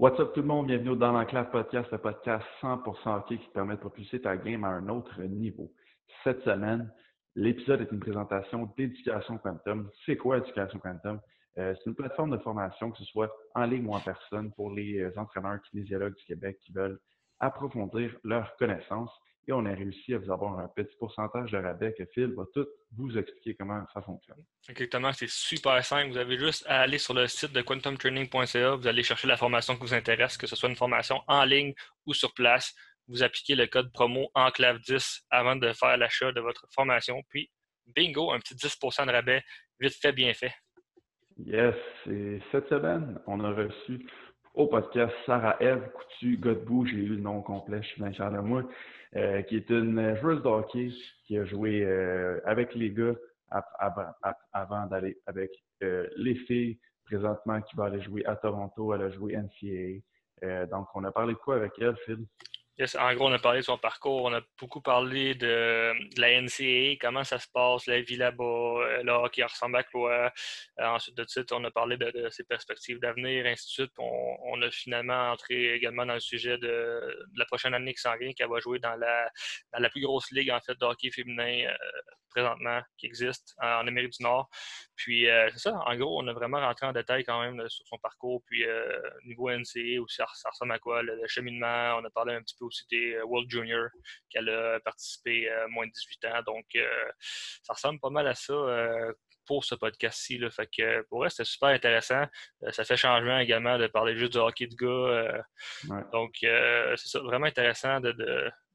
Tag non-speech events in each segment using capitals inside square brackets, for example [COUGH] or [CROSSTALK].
What's up tout le monde, bienvenue dans l'Enclave Podcast, le podcast 100% hockey qui te permet de propulser ta game à un autre niveau. Cette semaine, l'épisode est une présentation d'Éducation Quantum. C'est quoi Éducation Quantum? Euh, c'est une plateforme de formation, que ce soit en ligne ou en personne, pour les euh, entraîneurs kinésiologues du Québec qui veulent approfondir leurs connaissances et on a réussi à vous avoir un petit pourcentage de rabais que Phil va tout vous expliquer comment ça fonctionne. Exactement, c'est super simple. Vous avez juste à aller sur le site de quantumtraining.ca, vous allez chercher la formation qui vous intéresse, que ce soit une formation en ligne ou sur place. Vous appliquez le code promo ENCLAVE10 avant de faire l'achat de votre formation. Puis, bingo, un petit 10% de rabais, vite fait, bien fait. Yes, et cette semaine, on a reçu au podcast Sarah-Ève Coutu-Godbout, j'ai eu le nom complet, je suis bien fier de moi, euh, qui est une joueuse de hockey qui a joué euh, avec les gars avant d'aller avec euh, les filles. Présentement, qui va aller jouer à Toronto, elle a joué NCAA. donc, on a parlé de quoi avec elle, Phil? En gros, on a parlé de son parcours, on a beaucoup parlé de, la NCA, comment ça se passe, la vie là-bas, euh, le hockey ressemble à quoi. Euh, ensuite de suite, on a parlé de, ses perspectives d'avenir, ainsi de suite. On, a finalement entré également dans le sujet de, la prochaine année qui s'en vient, qu'elle va jouer dans la, la plus grosse ligue en fait de hockey féminin euh, présentement qui existe en, Amérique du Nord. Puis c'est ça, en gros, on a vraiment rentré en détail quand même sur son parcours, puis niveau NCA aussi, ça, ressemble à quoi, le, le, cheminement? On a parlé un petit peu aussi des euh, World Junior, qu'elle a participé à euh, moins de 18 ans. Donc, euh, ça ressemble pas mal à ça pour ce podcast-ci. Fait que pour elle, c'était super intéressant. ça fait changement également de parler juste du hockey de gars. Donc, c'est ça, vraiment intéressant de,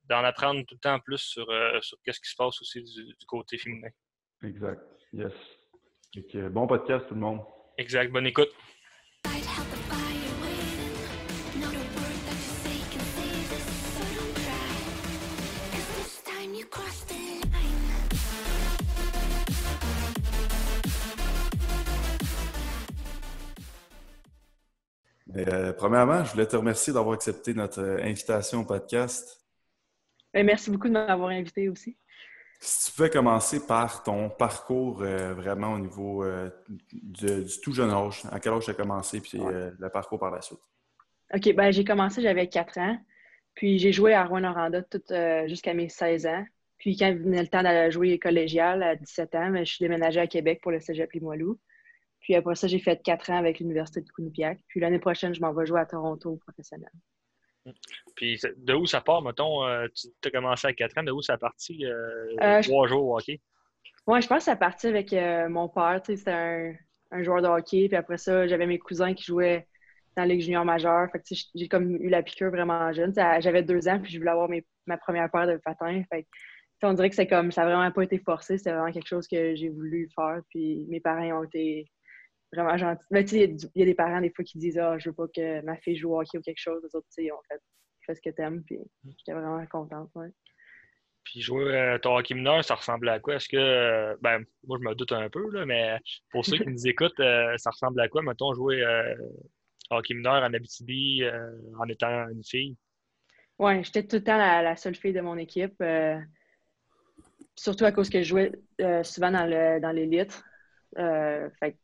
d'en apprendre tout le temps plus sur, sur ce qui se passe aussi du, côté féminin. Exact. Yes. bon podcast, tout le monde. Exact. Bonne écoute. Euh, premièrement, je voulais te remercier d'avoir accepté notre euh, invitation au podcast. Ben, merci beaucoup de m'avoir invité aussi. Si tu pouvais commencer par ton parcours euh, vraiment au niveau du, tout jeune âge, à quel âge tu as commencé, puis le parcours par la suite? OK, ben j'ai commencé, j'avais 4 ans. Puis j'ai joué à Rouen-Noranda jusqu'à mes 16 ans. Puis quand il venait le temps d'aller jouer collégial à 17 ans, ben, je suis déménagée à Québec pour le cégep Limoilou. Puis après ça, j'ai fait quatre ans avec l'Université de Quinnipiac. Puis l'année prochaine, je m'en vais jouer à Toronto professionnel. Puis de où ça part, mettons, euh, tu as commencé à quatre ans, de où ça parti euh, euh trois jours au hockey? Oui, je pense que ça parti avec mon père. C'était un, joueur de hockey. Puis après ça, j'avais mes cousins qui jouaient dans la Ligue junior majeure. Fait que j'ai comme eu la piqûre vraiment jeune. J'avais deux ans, puis je voulais avoir ma première paire de patins. Fait on dirait que c'est comme ça n'a vraiment pas été forcé. C'était vraiment quelque chose que j'ai voulu faire. Puis mes parents ont été vraiment gentil. Mais tu il y a des parents des fois qui disent Ah, je veux pas que ma fille joue au hockey ou quelque chose. Les autres, tu sais, en fait, fais ce que t'aimes. Puis j'étais vraiment contente. Ouais. Puis jouer euh, ton hockey mineur, ça ressemblait à quoi? Est-ce que, euh, ben, moi, je me doute un peu, là, mais pour ceux qui [LAUGHS] nous écoutent, euh, ça ressemble à quoi, mettons, jouer hockey mineur en Abitibi en étant une fille? Oui, j'étais tout le temps la, seule fille de mon équipe. surtout à cause que je jouais souvent dans l'élite. Dans fait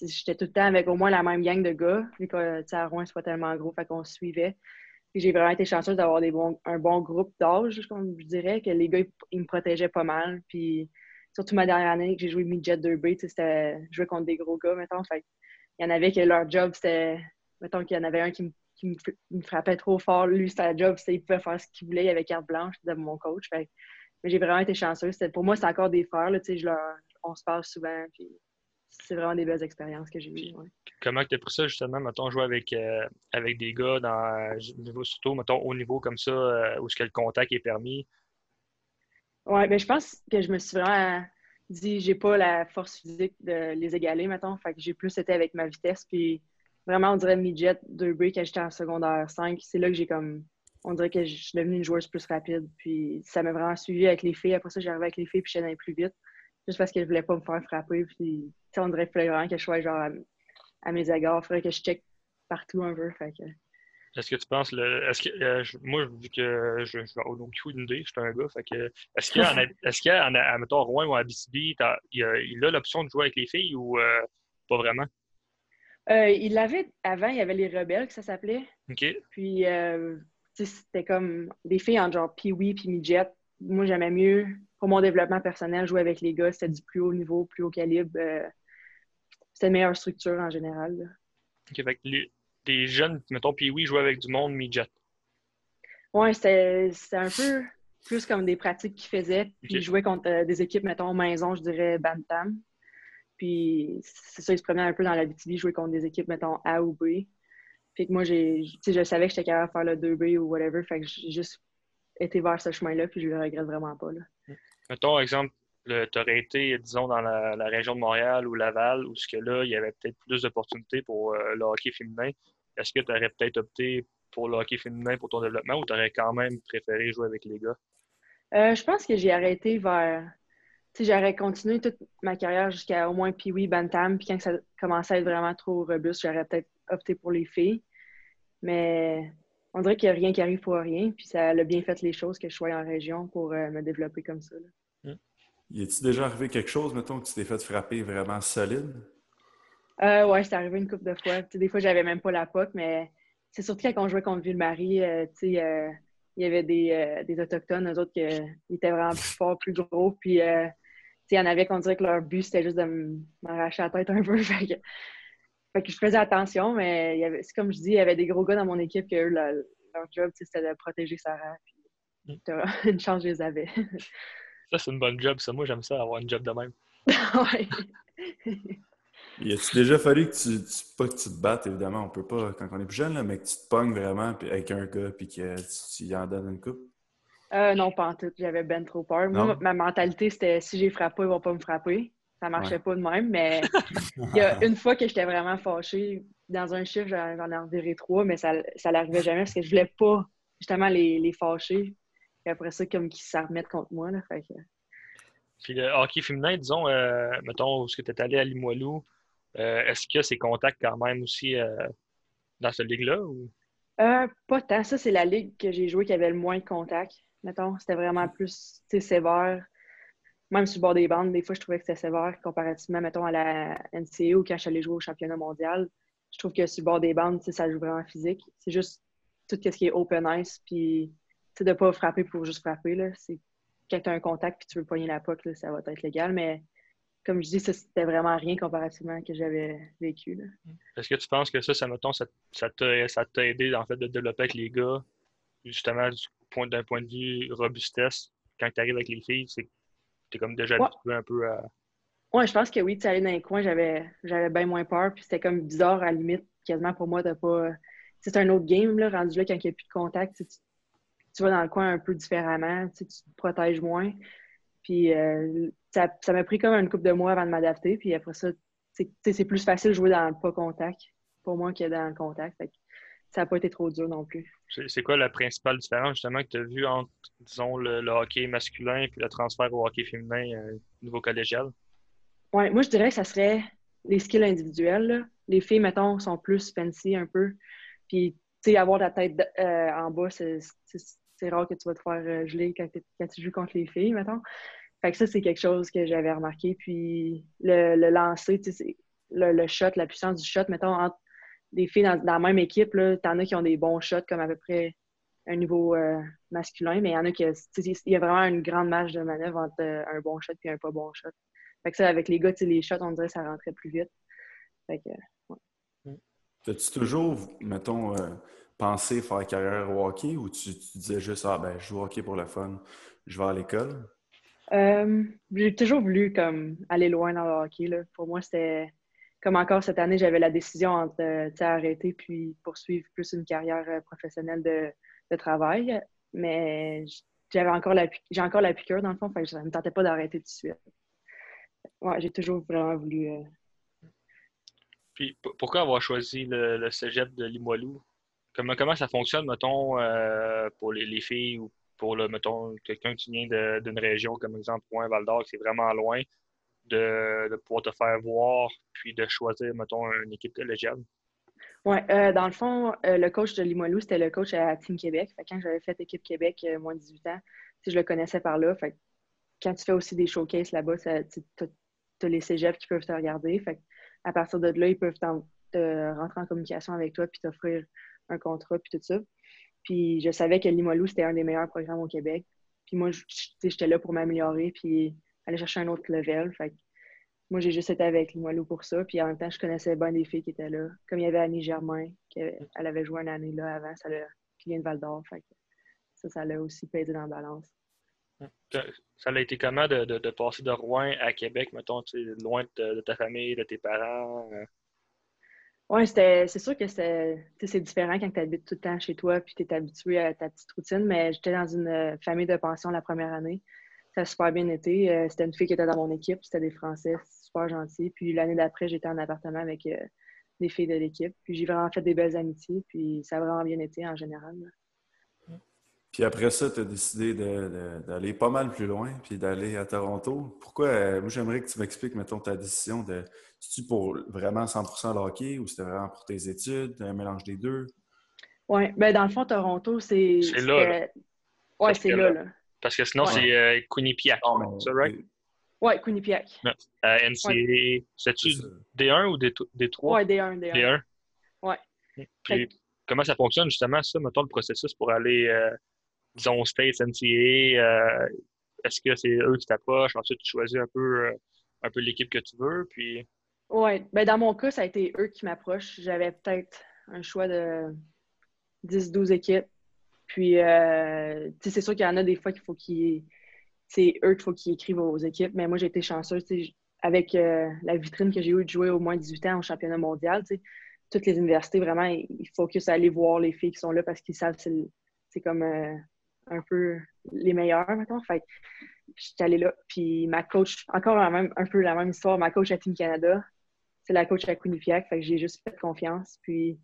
j'étais tout le temps avec au moins la même gang de gars, vu que à Rouen, c'est pas tellement gros, fait qu'on se suivait. J'ai vraiment été chanceuse d'avoir un bon groupe d'âge, je dirais, que les gars, ils, me protégeaient pas mal. Puis, surtout ma dernière année que j'ai joué midget 2B, c'était jouer contre des gros gars, mettons. Fait il y en avait que leur job, c'était, mettons qu'il y en avait un qui me, frappait trop fort. Lui, sa job, c'était il pouvait faire ce qu'il voulait, il avait carte blanche de mon coach. mais j'ai vraiment été chanceuse. Pour moi, c'est encore des frères, là, on se parle souvent. C'est vraiment des belles expériences que j'ai eues. Comment tu as pris ça, justement, mettons, jouer avec, euh, avec des gars, dans, surtout, mettons, au niveau comme ça, euh, où ce que le contact est permis? Oui, ben, je pense que je me suis vraiment dit, j'ai pas la force physique de les égaler, mettons. Fait que j'ai plus été avec ma vitesse. Puis vraiment, on dirait midget 2B quand j'étais en secondaire 5. C'est là que j'ai comme. On dirait que je suis devenue une joueuse plus rapide. Puis ça m'a vraiment suivi avec les filles. Après ça, j'arrivais avec les filles puis j'allais plus vite. Juste parce que je voulais pas me faire frapper. Puis on dirait qu'il vraiment que je sois genre à, mes égards. Il faudrait que je check partout un peu. Fait que... Est-ce que tu penses, le, est-ce que, euh, moi, vu que je, vais aucune idée, je suis un gars, fait que, est-ce qu'il y a, est-ce qu'il y a, mettons, Rouen ou à BCB, il, a, il a l'option de jouer avec les filles ou euh, pas vraiment? Euh, il l'avait avant, il y avait les rebelles que ça s'appelait. OK. Puis euh, sais, c'était comme des filles en genre Pee-Wee puis Midget. Moi, j'aimais mieux, pour mon développement personnel, jouer avec les gars. C'était du plus haut niveau, plus haut calibre. C'était une meilleure structure en général. là. OK, fait que les, des jeunes, mettons, puis oui, jouaient avec du monde midget. Ouais, c'était un peu plus comme des pratiques qu'ils faisaient. Puis Ok. ils jouaient contre euh, des équipes, mettons, maison, je dirais Bantam. Puis c'est ça, ils se promenaient un peu dans la BTB, jouer contre des équipes, mettons, A ou B. Puis que moi, j'ai, je savais que j'étais capable de faire le 2B ou whatever. Fait que j'ai juste été vers ce chemin-là, puis je le regrette vraiment pas. Là. Mettons, exemple, tu aurais été, disons, dans la, région de Montréal ou Laval, où ce que là, il y avait peut-être plus d'opportunités pour euh, le hockey féminin. Est-ce que tu aurais peut-être opté pour le hockey féminin pour ton développement ou tu aurais quand même préféré jouer avec les gars? Euh, je pense que j'ai arrêté vers. Tu j'aurais continué toute ma carrière jusqu'à au moins Pee-Wee, Bantam. Puis quand ça commençait à être vraiment trop robuste, j'aurais peut-être opté pour les filles. Mais on dirait qu'il n'y a rien qui arrive pour rien. Puis ça a bien fait les choses que je sois en région pour euh, me développer comme ça. Y est-il déjà arrivé quelque chose, mettons, que tu t'es fait frapper vraiment solide? Euh, ouais, c'est arrivé une couple de fois. Des fois, j'avais même pas la POC, mais c'est surtout quand on jouait contre Ville-Marie, euh, tu sais, euh, il y avait des, euh, des Autochtones, eux autres, qui étaient vraiment plus forts, plus gros. Puis, euh, tu sais, il y en avait qu'on dirait que leur but, c'était juste de m'arracher la tête un peu. [LAUGHS] fait, que, fait que je faisais attention, mais il y avait, c'est comme je dis, il y avait des gros gars dans mon équipe que eux, leur, leur job, tu sais, c'était de protéger Sarah. Mm. Puis, [LAUGHS] une chance, je les avais. [LAUGHS] Ça, c'est une bonne job, ça. Moi, j'aime ça, avoir une job de même. [LAUGHS] ouais. Y a-tu déjà fallu que tu, tu- pas que tu te battes, évidemment, on peut pas quand on est plus jeune, là, mais que tu te pognes vraiment puis avec un gars puis que tu, tu y en donnes une coupe? Euh, non, pas en tout. J'avais ben trop peur. Moi, ma mentalité, c'était si j'ai frappé, ils vont pas me frapper. Ça marchait Ouais. pas de même, mais [LAUGHS] il y a une fois que j'étais vraiment fâchée, dans un chiffre, j'en ai reviré trois, mais ça, ça n'arrivait jamais parce que je voulais pas justement les, les fâcher. Après ça, comme qu'ils s'en remettent contre moi. Là, fait que... Puis le hockey féminin, disons, euh, mettons, où est-ce que tu es allé à Limoilou, euh, est-ce qu'il y a ces contacts quand même aussi euh, dans cette ligue-là? Ou... Euh, pas tant. Ça, c'est la ligue que j'ai joué qui avait le moins de contact. Mettons, c'était vraiment plus sévère. Même sur le bord des bandes, des fois, je trouvais que c'était sévère comparativement, mettons, à la NCA ou quand je suis allée jouer au championnat mondial. Je trouve que sur le bord des bandes, ça joue vraiment physique. C'est juste tout ce qui est open ice, puis sais, de ne pas frapper pour juste frapper. Là. C'est, quand tu as un contact puis tu veux poigner la puck, là, ça va être légal. Mais comme je dis, ça, c'était vraiment rien comparativement à ce que j'avais vécu. Là. Est-ce que tu penses que ça, ça, mettons, ça, ça t'a ça t'a aidé en fait de développer avec les gars, justement du point d'un point de vue robustesse, quand tu arrives avec les filles, c'est que tu es comme déjà Ouais. habitué un peu à. Ouais, je pense que oui, tu aller dans les coins, j'avais, j'avais bien moins peur. Puis c'était comme bizarre, à la limite, quasiment pour moi, de pas. C'est un autre game, là, rendu là, quand il n'y a plus de contact. tu, tu, vas dans le coin un peu différemment, tu, te protèges moins. Puis euh, ça, ça m'a pris comme une couple de mois avant de m'adapter. Puis après ça, c'est, plus facile de jouer dans le pas contact pour moi que dans le contact. Fait que ça n'a pas été trop dur non plus. C'est quoi la principale différence justement que tu as vue entre, disons, le, le hockey masculin et le transfert au hockey féminin euh, au niveau collégial? Ouais, moi, je dirais que ça serait les skills individuels. là. Les filles, mettons, sont plus fancy un peu. Puis, sais, avoir la tête euh, en bas, c'est rare que tu vas te faire euh, geler quand, tu joues contre les filles, mettons. Fait que ça, c'est quelque chose que j'avais remarqué. Puis, le, le lancer, le, le shot, la puissance du shot, mettons, entre des filles dans, la même équipe, t'en as qui ont des bons shots, comme à peu près un niveau euh, masculin, mais il y en a qui, il y a vraiment une grande marge de manœuvre entre un bon shot et un pas bon shot. Fait que ça, avec les gars, les shots, on dirait que ça rentrait plus vite. Fait que, T'as-tu toujours, mettons, euh, pensé faire carrière au hockey ou tu, disais juste, ah ben, je joue au hockey pour le fun, je vais à l'école? euh, j'ai toujours voulu comme aller loin dans le hockey. Là. Pour moi, c'était comme encore cette année, j'avais la décision entre euh, arrêter puis poursuivre plus une carrière professionnelle de, travail. Mais j'avais encore la j'ai encore la piqûre dans le fond, fait ça ne me tentait pas d'arrêter tout de suite. Ouais, j'ai toujours vraiment voulu. Puis pourquoi avoir choisi le, cégep de Limoilou? Comment, comment ça fonctionne, mettons, euh, pour les, les filles ou pour le, mettons, quelqu'un qui vient d'une région comme exemple Val d'Or, qui est vraiment loin, de, de pouvoir te faire voir, puis de choisir, mettons, une équipe collégiale? Ouais, euh, dans le fond, euh, le coach de Limoilou, c'était le coach à Team Québec. Fait quand j'avais fait équipe Québec, moins de 18 ans, sais, je le connaissais par là. Fait quand tu fais aussi des showcases là-bas, tu as les cégeps qui peuvent te regarder. Fait à partir de là, ils peuvent de rentrer en communication avec toi puis t'offrir un contrat puis tout ça. Puis je savais que Limoilou, c'était un des meilleurs programmes au Québec. Puis moi, j'étais là pour m'améliorer puis aller chercher un autre level. Fait moi, j'ai juste été avec Limoilou pour ça. Puis en même temps, je connaissais bien des filles qui étaient là. Comme il y avait Annie Germain, qu'elle avait joué une année là avant, ça qui vient de Val d'Or. Ça, ça l'a aussi pesé dans la balance. Ça a été comment de, de, passer de Rouen à Québec, mettons, loin de, ta famille, de tes parents? Euh? Oui, c'est sûr que c'est différent quand tu habites tout le temps chez toi puis tu es habitué à ta petite routine, mais j'étais dans une euh, famille de pension la première année. Ça a super bien été. Euh, c'était une fille qui était dans mon équipe, c'était des Français, super gentils. Puis l'année d'après, j'étais en appartement avec des filles de l'équipe. Puis j'ai vraiment fait des belles amitiés, puis ça a vraiment bien été en général. Puis après ça, tu as décidé d'aller pas mal plus loin, puis d'aller à Toronto. Pourquoi? Euh, moi, j'aimerais que tu m'expliques, mettons, ta décision de. C'est-tu pour vraiment 100 le hockey ou c'était vraiment pour tes études, un mélange des deux? Oui, bien, dans le fond, Toronto, c'est. C'est là. Oui, c'est là, là. Parce que sinon, c'est euh, Quinnipiac. c'est right? Oui, Quinnipiac. Euh, NCA, c'est-tu D1 ou D3? Oui, D1, D1. D1? Oui. Puis, comment ça fonctionne, justement, ça, mettons, le processus pour aller disons, States, NCA, euh, est-ce que c'est eux qui t'approchent? Ensuite, tu choisis un peu, euh, un peu l'équipe que tu veux, puis... Oui, ben dans mon cas, ça a été eux qui m'approchent. J'avais peut-être un choix de 10-12 équipes. Puis, euh, c'est sûr qu'il y en a des fois qu'il faut qu'ils... C'est eux qu'il faut qu'ils écrivent aux équipes, mais moi, j'ai été chanceuse. Avec la vitrine que j'ai eue de jouer au moins 18 ans au championnat mondial, toutes les universités, vraiment, il faut que ça aller voir les filles qui sont là parce qu'ils savent c'est comme un peu les meilleurs, maintenant. Fait j'étais allée là. Puis ma coach, encore même, un peu la même histoire, ma coach à Team Canada, c'est la coach à Quinnipiac. Fait que j'ai juste fait confiance. Puis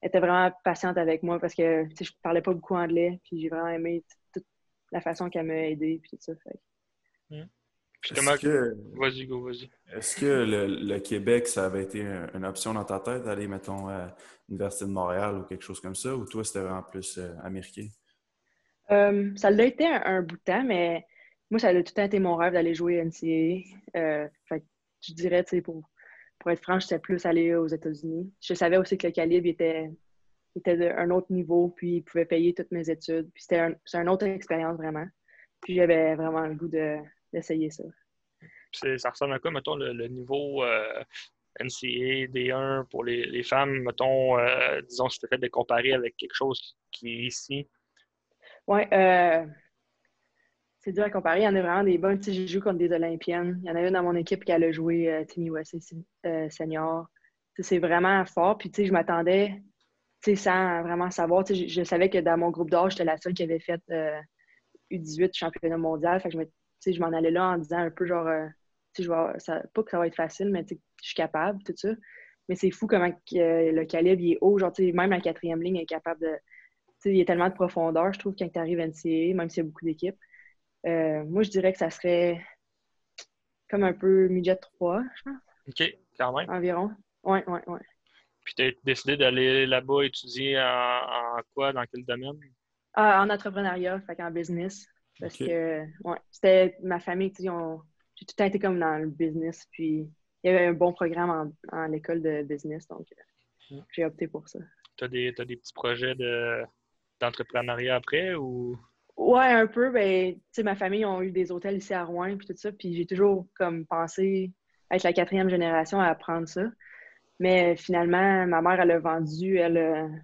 elle était vraiment patiente avec moi parce que je parlais pas beaucoup anglais. Puis j'ai vraiment aimé toute la façon qu'elle m'a aidé. Puis tout ça. Fait. Mmh. Que... Vas-y, go, vas-y. Est-ce que le, Québec, ça avait été une option dans ta tête d'aller, mettons, à l'Université de Montréal ou quelque chose comme ça, ou toi, c'était vraiment plus euh, américain? Euh, ça l'a été un, bout de temps, mais moi, ça a tout le temps été mon rêve d'aller jouer NCAA. Euh, je dirais, pour, pour être franche, c'était plus aller aux États-Unis. Je savais aussi que le calibre était, était d'un autre niveau, puis il pouvait payer toutes mes études. Puis c'était un, une autre expérience vraiment. Puis j'avais vraiment le goût d'essayer ça. Ça ressemble à quoi, mettons, le, niveau euh, NCAA D1 pour les, femmes, mettons, euh, disons, si tu fait de comparer avec quelque chose qui est ici, oui, euh, c'est dur à comparer. Il y en a vraiment des bonnes. Tu j'ai joué contre des Olympiennes. Il y en a une dans mon équipe qui a joué euh, Timmy West euh, senior. c'est vraiment fort. Puis, tu sais, je m'attendais, sans vraiment savoir. Sais, je, savais que dans mon groupe d'âge, j'étais la seule qui avait fait U18 championnat mondial. Fait que je, je m'en allais là en disant un peu genre, sais, je vois, ça, pas que ça va être facile, mais je suis capable, tout ça. Mais c'est fou comment le calibre il est haut. Genre, tu sais, même la quatrième ligne est capable de il y a tellement de profondeur, je trouve, quand tu arrives à NCAA, même s'il y a beaucoup d'équipes. Euh, moi, je dirais que ça serait comme un peu midget 3, je pense. OK, quand même. Environ. Oui, oui, oui. Puis tu as décidé d'aller là-bas étudier en, quoi, dans quel domaine? Ah, en entrepreneuriat, fait en business. Parce que, ouais, c'était ma famille, tu sais, j'ai tout le temps été comme dans le business, puis il y avait un bon programme en, en l'école de business, donc euh, j'ai opté pour ça. Tu as, des petits projets de, d'entrepreneuriat après ou? Ouais, un peu. Ben, tu sais, ma famille ont eu des hôtels ici à Rouen puis tout ça. Puis j'ai toujours comme pensé être la quatrième génération à apprendre ça. Mais finalement, ma mère, elle a vendu elle,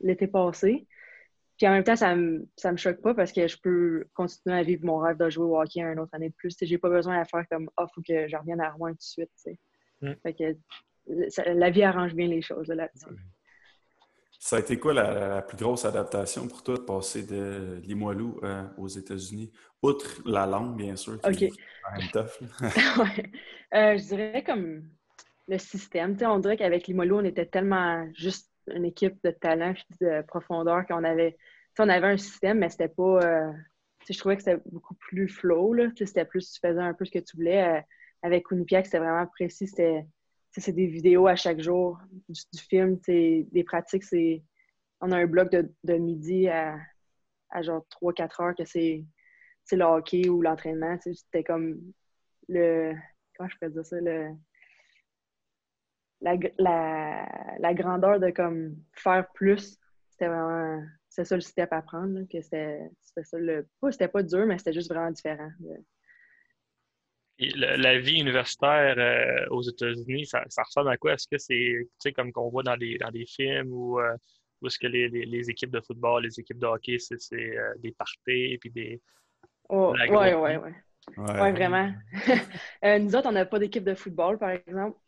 l'été passé. Puis en même temps, ça me, ça me choque pas parce que je peux continuer à vivre mon rêve de jouer au hockey un autre année de plus. J'ai pas besoin de faire comme Ah, oh, faut que je revienne à Rouen tout de suite. Mm. Fait que la vie arrange bien les choses là-dessus. Ça a été quoi la, plus grosse adaptation pour toi de passer de Limoilou euh, aux États-Unis? Outre la langue, bien sûr, tough. [LAUGHS] Euh, je dirais comme le système. on dirait qu'avec Limoilou, on était tellement juste une équipe de talent et de profondeur qu'on avait, on avait un système, mais c'était pas. Euh, je trouvais que c'était beaucoup plus flow. C'était plus, tu faisais un peu ce que tu voulais. avec Unipiac, c'était vraiment précis. C'était c'est des vidéos à chaque jour du, film, des pratiques, c'est on a un bloc de, midi à, genre 3-4 heures que c'est le hockey ou l'entraînement. C'était comme le. Comment je peux dire ça? Le, la, grandeur de comme faire plus, c'était vraiment c'est ça le step à prendre. c'était ça le. C'était pas dur, mais c'était juste vraiment différent. La, vie universitaire euh, aux États-Unis, ça, ressemble à quoi? Est-ce que c'est comme qu'on voit dans des, dans des films ou, euh, est-ce que les, les, équipes de football, les équipes de hockey, c'est euh, des parties puis des. Oh, oui, oui, oui. Ouais. vraiment. [LAUGHS] nous autres, on n'a pas d'équipe de football, par exemple.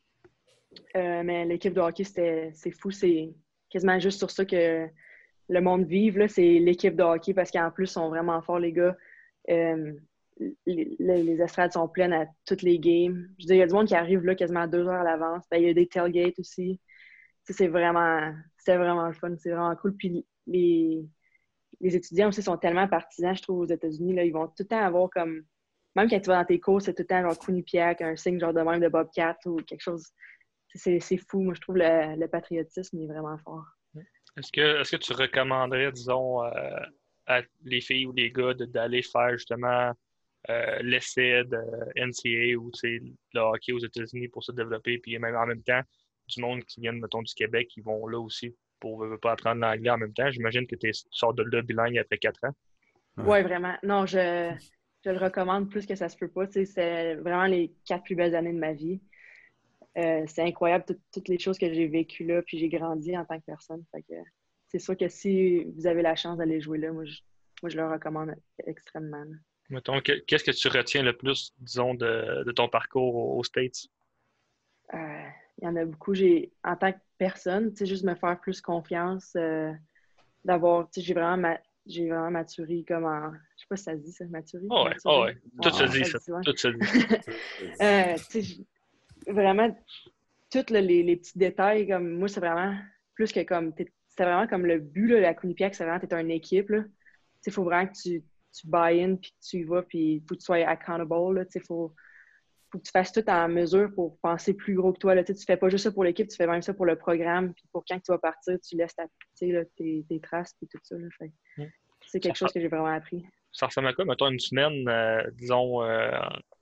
mais l'équipe de hockey, c'est fou. C'est quasiment juste sur ça que le monde vive, c'est l'équipe de hockey parce qu'en plus, ils sont vraiment forts, les gars. Les, estrades sont pleines à toutes les games. Je veux il y a du monde qui arrive là quasiment deux heures à l'avance. Ben, il y a des tailgates aussi. C'est vraiment, vraiment le fun. C'est vraiment cool. Puis les, les étudiants aussi sont tellement partisans, je trouve, aux États-Unis. Ils vont tout le temps avoir comme. Même quand tu vas dans tes cours, c'est tout le temps genre Quinnipiac, un signe genre de même de Bobcat ou quelque chose. C'est fou. Moi, je trouve le, le patriotisme est vraiment fort. Est-ce que, est que tu recommanderais, disons, euh, à les filles ou les gars d'aller faire justement l'essai de NCA ou le hockey aux États-Unis pour se développer, puis même en même temps, du monde qui vient, mettons, du Québec, qui vont là aussi pour ne pas apprendre l'anglais en même temps. J'imagine que tu sors de là bilingue après quatre ans. Oui, vraiment. Non, je, je, le recommande plus que ça se peut pas. C'est vraiment les quatre plus belles années de ma vie. Euh, c'est incroyable toutes les choses que j'ai vécues là, puis j'ai grandi en tant que personne. c'est sûr que si vous avez la chance d'aller jouer là, moi je, moi, je le recommande extrêmement. Mettons, qu'est-ce que tu retiens le plus, disons, de, ton parcours aux States? Euh, il y en a beaucoup. J'ai, en tant que personne, juste me faire plus confiance, euh, d'avoir, j'ai vraiment, j'ai vraiment maturé comme en. Je sais pas si ça se dit ça, maturé. Oh ouais, oh ouais. Tout se dit, ça. Tout se dit vraiment, tous les, petits détails, comme moi, c'est vraiment plus que comme. C'est vraiment comme le but, là, la Quinnipiac, c'est vraiment, t'es une équipe. Il faut vraiment que tu, tu buy in, puis que tu y vas, puis il faut que tu sois accountable. Il faut, faut que tu fasses tout en mesure pour penser plus gros que toi. Là. Tu fais pas juste ça pour l'équipe, tu fais même ça pour le programme. Puis pour quand tu vas partir, tu laisses ta, tes, tes, traces puis tout ça. C'est quelque chose que j'ai vraiment appris. Ça ressemble à quoi, mettons, une semaine, euh, disons, euh,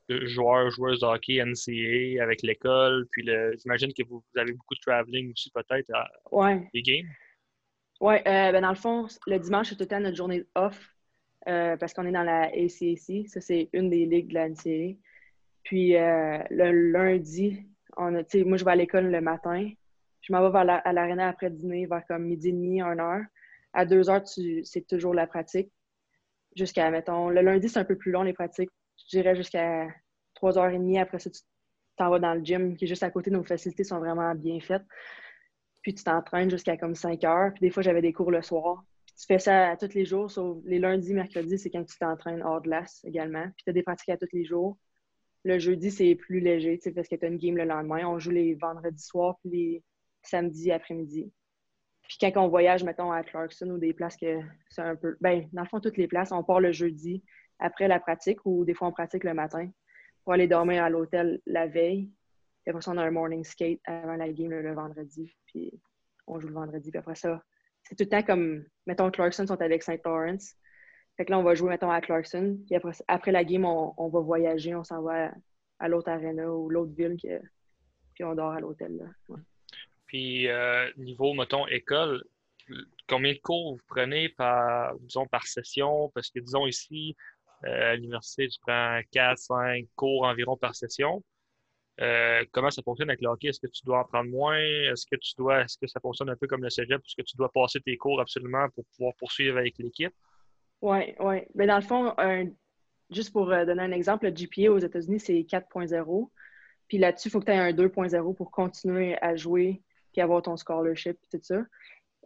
joueurs, joueuses de hockey NCA avec l'école. Puis j'imagine que vous, avez beaucoup de traveling aussi peut-être à ouais. les games? Oui, euh, ben dans le fond, le dimanche, c'est tout le temps notre journée off euh, parce qu'on est dans la ACAC. Ça, c'est une des ligues de la NCA. Puis euh, le lundi, moi, je vais à l'école le matin. Je m'en vais à l'aréna après dîner vers comme midi et demi, une heure. À deux heures, c'est toujours la pratique. Jusqu'à, mettons, le lundi, c'est un peu plus long, les pratiques je dirais jusqu'à 3h30. Après ça, tu t'en vas dans le gym qui est juste à côté. Nos facilités sont vraiment bien faites. Puis tu t'entraînes jusqu'à comme 5 heures. Puis des fois, j'avais des cours le soir. Tu fais ça tous les jours, sauf les lundis, mercredis, c'est quand tu t'entraînes hors glace également. Puis tu as des pratiques à tous les jours. Le jeudi, c'est plus léger, parce que tu as une game le lendemain. On joue les vendredis soirs puis les samedis après-midi. Puis quand on voyage, mettons, à Clarkson ou des places que c'est un peu. Ben, dans le fond, toutes les places, on part le jeudi après la pratique ou des fois on pratique le matin pour aller dormir à l'hôtel la veille. Puis après ça, on a un morning skate avant la game le, vendredi. Puis on joue le vendredi. Puis après ça, c'est tout le temps comme, mettons, Clarkson sont avec St. Lawrence. Fait que là, on va jouer, mettons, à Clarkson. Puis après, après la game, on, va voyager. On s'en va à, l'autre arena ou l'autre ville. puis on dort à l'hôtel. Puis, euh, niveau, mettons, école, combien de cours vous prenez par, disons, par session? Parce que, disons, ici, euh, à l'université, tu prends 4, 5 cours environ par session. Euh, comment ça fonctionne avec le hockey? Est-ce que tu dois en prendre moins? Est-ce que tu dois, est-ce que ça fonctionne un peu comme le cégep, puisque tu dois passer tes cours absolument pour pouvoir poursuivre avec l'équipe? Oui, oui. Mais dans le fond, juste pour euh, donner un exemple, le GPA aux États-Unis, c'est 4.0. Puis là-dessus, il faut que tu aies un 2.0 pour continuer à jouer puis avoir ton scholarship et tout ça.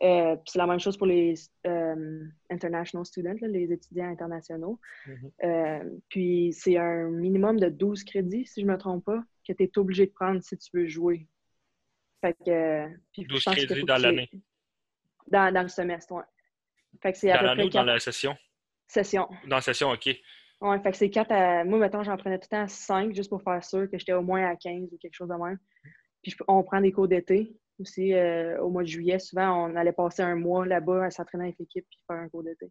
Euh, c'est la même chose pour les euh, international students, les étudiants internationaux. Mm-hmm. Euh, puis c'est un minimum de 12 crédits, si je ne me trompe pas, que tu es obligé de prendre si tu veux jouer. Fait que, 12 crédits dans l'année? Dans, dans, le semestre, oui. Fait que c'est dans l'année ou dans la session? Session. Dans la session, OK. Oui, fait que c'est 4 à... Moi, mettons, j'en prenais tout le temps 5 juste pour faire sûr que j'étais au moins à 15 ou quelque chose de même. Puis on prend des cours d'été aussi, euh, au mois de juillet, souvent, on allait passer un mois là-bas à s'entraîner avec l'équipe puis faire un cours d'été.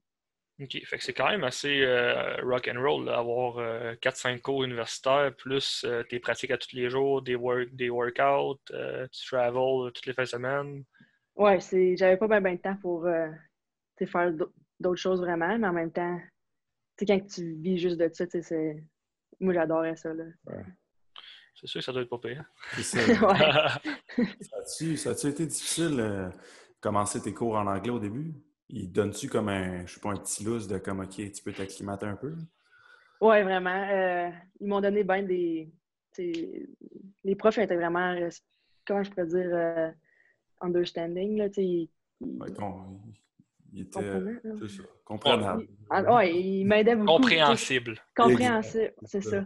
OK. Fait que c'est quand même assez euh, rock and roll d'avoir 4-5 cours universitaires plus tes pratiques à tous les jours, des, work, des workouts, tu travel toutes les fins de semaine. Ouais, c'est j'avais pas bien ben de temps pour faire d'autres choses vraiment, mais en même temps, quand tu vis juste de ça, c'est. Moi j'adorais ça. Là. C'est sûr que ça doit être pas pire. Ça. [LAUGHS] ça a-tu été difficile de commencer tes cours en anglais au début? Il donne-tu comme un, je sais pas, un petit lousse de comme, OK, tu peux t'acclimater un peu? Oui, vraiment. Euh, ils m'ont donné bien des. Les profs étaient vraiment, euh, comment je pourrais dire, euh, understanding. Là, il, il était ça, comprenable. Ouais, il m'aidait beaucoup. Compréhensible. Compréhensible, c'est ça.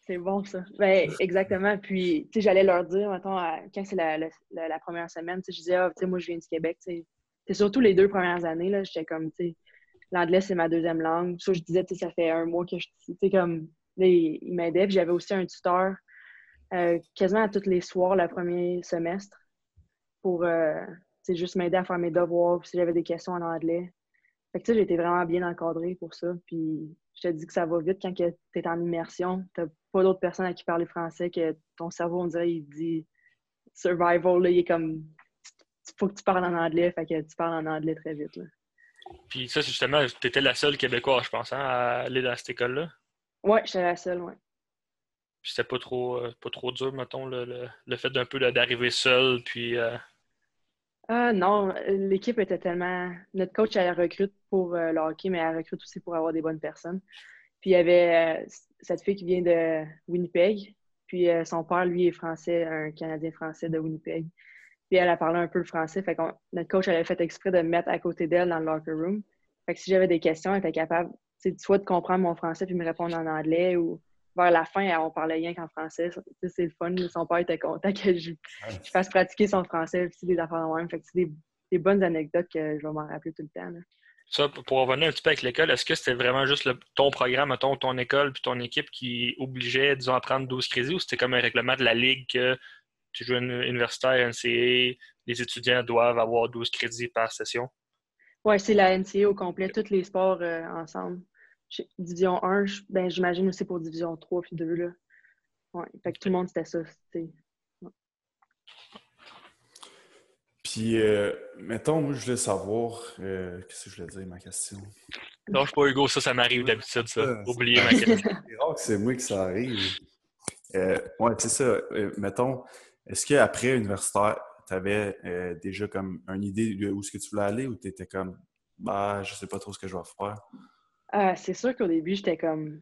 C'est bon, ça. Ben, exactement. Puis, tu sais, j'allais leur dire, mettons, quand c'est la, la, première semaine, tu sais, je disais, ah, tu sais, moi, je viens du Québec, tu sais. C'est surtout les deux premières années, là, j'étais comme, tu sais, l'anglais, c'est ma deuxième langue. Ça, je disais, tu sais, ça fait un mois que je, tu sais, comme, là, il, m'aidait. Puis, j'avais aussi un tuteur euh, quasiment à tous les soirs, le premier semestre, pour, euh, juste m'aider à faire mes devoirs, puis si j'avais des questions en anglais. Fait que, tu sais, j'ai été vraiment bien encadrée pour ça. Puis, je te dis que ça va vite quand tu es en immersion. Tu pas d'autres personnes à qui parler français que ton cerveau, on dirait, il dit survival, là, il est comme faut que tu parles en anglais, fait que tu parles en anglais très vite. Là. Puis ça, justement, tu étais la seule Québécoise, je pense, hein, à aller dans cette école-là? Oui, j'étais la seule, oui. Puis c'était pas trop euh, pas trop dur, mettons, le, le, fait d'un peu d'arriver seule, puis. Euh... Ah non, l'équipe était tellement. Notre coach, elle recrute pour euh, le hockey, mais elle recrute aussi pour avoir des bonnes personnes. Puis il y avait euh, cette fille qui vient de Winnipeg. Puis euh, son père, lui, est français, un Canadien français de Winnipeg. Puis elle a parlé un peu le français. Fait que notre coach, elle avait fait exprès de me mettre à côté d'elle dans le locker room. Fait que si j'avais des questions, elle était capable soit de comprendre mon français puis me répondre en anglais ou vers la fin, on parlait rien qu'en français. C'est le fun. Son père était content que je, fasse pratiquer son français puis des affaires de même. Fait que c'est des, des, bonnes anecdotes que je vais m'en rappeler tout le temps. Là. Ça, pour revenir un petit peu avec l'école, est-ce que c'était vraiment juste ton programme, ton, ton école puis ton équipe qui obligeait, disons, à prendre 12 crédits ou c'était comme un règlement de la Ligue que tu joues une universitaire, NCA, les étudiants doivent avoir 12 crédits par session? Oui, c'est la NCA au complet, tous les sports euh, ensemble. Division 1, ben, j'imagine aussi pour Division 3 puis 2. Là. Ouais, fait que tout le monde, c'était ça. Puis, euh, mettons, moi, je voulais savoir. Euh, qu'est-ce que je voulais dire, ma question? Non, je suis pas Hugo, ça, ça m'arrive d'habitude, ça. Oubliez ma question. [LAUGHS] C'est rare que c'est moi que ça arrive. Euh, ouais, c'est ça. Euh, mettons, est-ce qu'après universitaire, tu avais déjà comme une idée de où est-ce que tu voulais aller ou tu étais comme, bah, je sais pas trop ce que je vais faire? c'est sûr qu'au début, j'étais comme.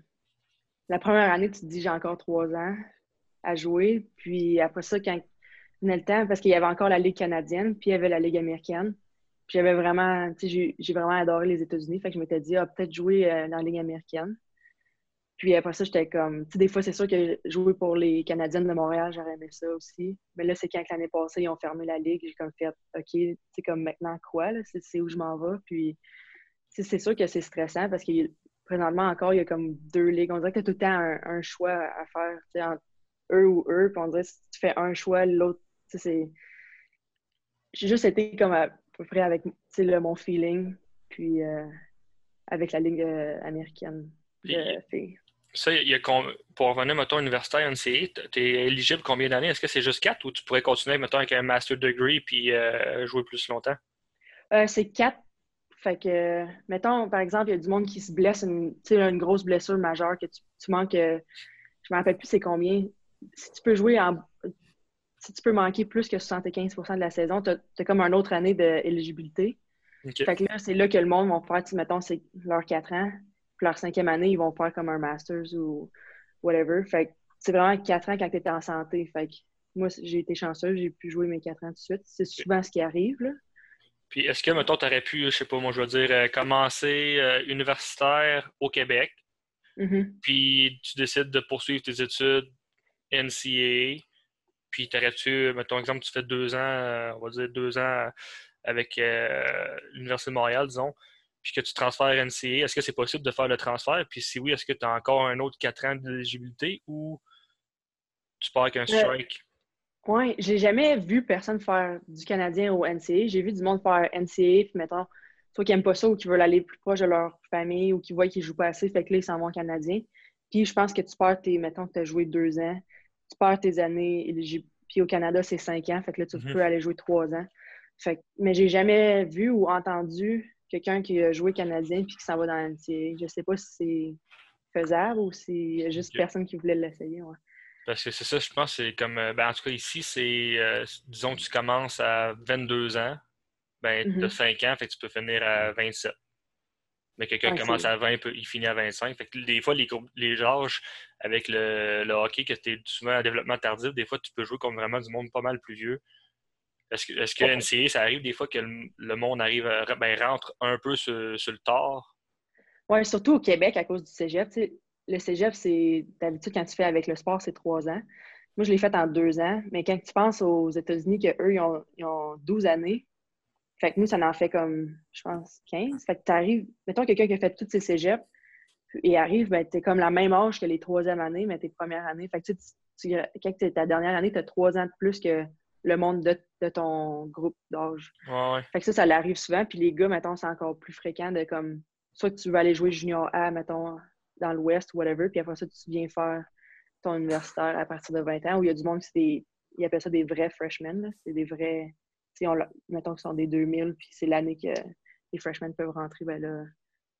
La première année, tu te dis, j'ai encore trois ans à jouer. Puis après ça, quand venait le temps parce qu'il y avait encore la Ligue canadienne, puis il y avait la Ligue américaine. Puis j'avais vraiment, tu sais, j'ai vraiment adoré les États-Unis. Fait que je m'étais dit, ah, peut-être jouer euh, dans la Ligue américaine. Puis après ça, j'étais comme, tu sais, des fois, c'est sûr que jouer pour les Canadiennes de Montréal, j'aurais aimé ça aussi. Mais là, c'est quand l'année passée, ils ont fermé la Ligue, j'ai comme fait, OK, c'est comme maintenant quoi, là, c'est où je m'en vais? Puis c'est sûr que c'est stressant parce que présentement encore, il y a comme deux ligues. On dirait que tu as tout le temps un, choix à faire, tu sais, entre eux ou eux. Puis on dirait que si tu fais un choix, l'autre c'est. J'ai juste été comme à peu près avec le, mon feeling, puis euh, avec la ligue euh, américaine de filles. Ça, il y a, pour revenir, mettons, universitaire NCA, tu es éligible combien d'années? Est-ce que c'est juste quatre ou tu pourrais continuer, mettons, avec un master degree puis euh, jouer plus longtemps? c'est quatre. Fait que, mettons, par exemple, il y a du monde qui se blesse, une, une grosse blessure majeure, que tu, tu manques, je ne me rappelle plus c'est combien. Si tu peux jouer en si tu peux manquer plus que 75% de la saison, tu as, comme une autre année d'éligibilité. Fait que là, c'est là que le monde va faire, mettons, c'est leurs 4 ans, leur cinquième année, ils vont faire comme un master's ou whatever. Fait que c'est vraiment 4 ans quand tu es en santé. Fait que moi, j'ai été chanceuse, j'ai pu jouer mes 4 ans tout de suite. C'est souvent ce qui arrive, là. Puis est-ce que, mettons, tu aurais pu, je sais pas, moi, je veux dire, euh, commencer euh, universitaire au Québec, mm-hmm. puis tu décides de poursuivre tes études NCAA, puis t'aurais-tu, mettons exemple, tu fais deux ans, euh, on va dire deux ans avec l'Université de Montréal, disons, puis que tu transfères NCA, est-ce que c'est possible de faire le transfert? Puis si oui, est-ce que tu as encore un autre quatre ans d'éligibilité ou tu pars avec un euh, strike? oui, j'ai jamais vu personne faire du Canadien au NCA. J'ai vu du monde faire NCA, puis mettons, soit qui n'aiment pas ça ou qui veulent aller plus proche de leur famille ou qui voient qu'ils ne jouent pas assez, fait que là, ils s'en vont Canadien. Puis je pense que tu perds tes, mettons que tu as joué deux ans, tu perds tes années Puis au Canada, c'est cinq ans, fait que là, tu mm-hmm. peux aller jouer trois ans. Fait mais j'ai jamais vu ou entendu quelqu'un qui a joué Canadien puis qui s'en va dans l'NCA. Je sais pas si c'est faisable ou si juste personne qui voulait l'essayer. Parce que c'est ça, je pense, c'est comme. Euh, ben, en tout cas, ici, c'est. Euh, disons que tu commences à 22 ans, ben, tu as 5 ans, fait que tu peux finir à 27. Mais quelqu'un qui commence à 20, il finit à 25. Fait que des fois, les, les âges avec le, hockey, que tu es souvent en développement tardif, des fois, tu peux jouer comme vraiment du monde pas mal plus vieux. Est-ce que, est que NCA, ça arrive des fois que le, monde arrive ben, rentre un peu sur, le tort? Oui, surtout au Québec à cause du cégep le cégep, c'est d'habitude, quand tu fais avec le sport, c'est trois ans. Moi, je l'ai fait en deux ans, mais quand tu penses aux États-Unis, qu'eux, ils ont, ils ont 12 années, fait que nous, ça en fait comme, je pense, 15. Fait que tu arrives, mettons quelqu'un qui a fait toutes ses cégeps, et arrive, ben, tu es comme la même âge que les troisième années, mais tes premières années. Fait que tu, tu, quand tu es ta dernière année, tu as trois ans de plus que le monde de, ton groupe d'âge. Fait que ça, ça l'arrive souvent. Puis les gars, mettons, c'est encore plus fréquent de comme, soit que tu veux aller jouer junior A, mettons, dans l'Ouest ou whatever, puis après ça, tu viens faire ton universitaire à partir de 20 ans, où il y a du monde qui des, ils appellent ça des vrais freshmen. C'est des vrais, on, mettons qu'ils sont des 2000, puis c'est l'année que les freshmen peuvent rentrer, ben là,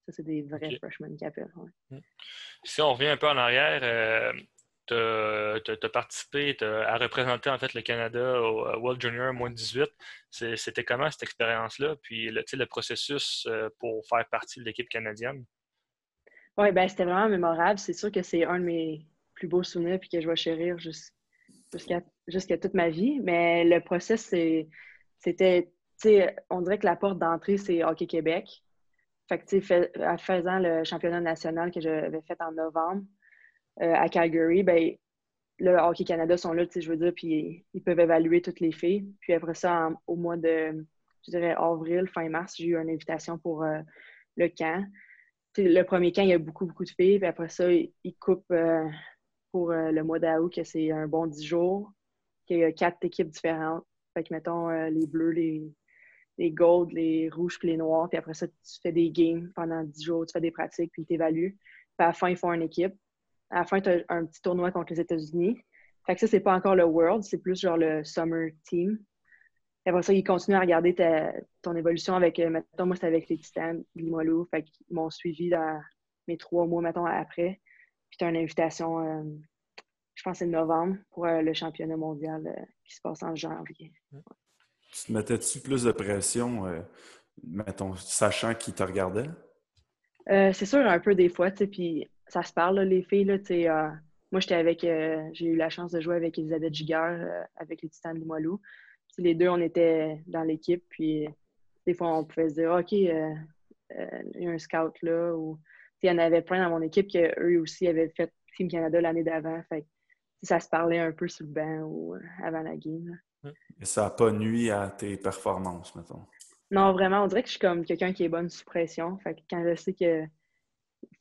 ça, c'est des vrais freshmen qui appellent. Mm. Si on revient un peu en arrière, euh, tu as, participé à représenter en fait le Canada au World Junior moins 18. C'était comment cette expérience-là? Puis le, le processus euh, pour faire partie de l'équipe canadienne? Oui, ben c'était vraiment mémorable. C'est sûr que c'est un de mes plus beaux souvenirs puis que je vais chérir jusqu'à toute ma vie. Mais le process, c'était, on dirait que la porte d'entrée, c'est Hockey Québec. Fait que, faisant le championnat national que j'avais fait en novembre euh, à Calgary, ben, le Hockey Canada sont là, je veux dire, puis ils peuvent évaluer toutes les filles. Puis après ça, au mois de, je dirais, avril, fin mars, j'ai eu une invitation pour euh, le camp le premier camp, il y a beaucoup, beaucoup de filles. Puis après ça, ils coupent euh, pour le mois d'août, que c'est un bon 10 jours, qu'il y a quatre équipes différentes. Fait que, mettons, les bleus, les, les golds, les rouges, puis les noirs. Puis après ça, tu fais des games pendant 10 jours, tu fais des pratiques, puis ils t'évaluent. Puis à la fin, ils font une équipe. À la fin, tu as un petit tournoi contre les États-Unis. Fait que ça, c'est pas encore le World, c'est plus genre le Summer Team après ça, ils continuent à regarder ton évolution avec, euh, mettons, moi, c'était avec les Titans Limoilou. Fait qu'ils m'ont suivi dans mes trois mois, mettons, après. Puis tu as une invitation, euh, je pense c'est novembre, pour euh, le championnat mondial qui se passe en janvier. Tu te mettais-tu plus de pression, mettons, sachant qui te regardait? c'est sûr, un peu des fois, tu sais, puis ça se parle, les filles, là, sais. moi, j'étais avec, j'ai eu la chance de jouer avec Elisabeth Giguère, avec les Titans de Limoilou les deux, on était dans l'équipe, puis des fois, on pouvait se dire, OK, euh, euh, il y a un scout là, ou il y en avait plein dans mon équipe qu'eux aussi avaient fait Team Canada l'année d'avant. Fait ça se parlait un peu sur le banc ou euh, avant la game. Et ça n'a pas nuit à tes performances, mettons? Non, vraiment, on dirait que je suis comme quelqu'un qui est bonne sous pression. Fait que quand je sais qu'il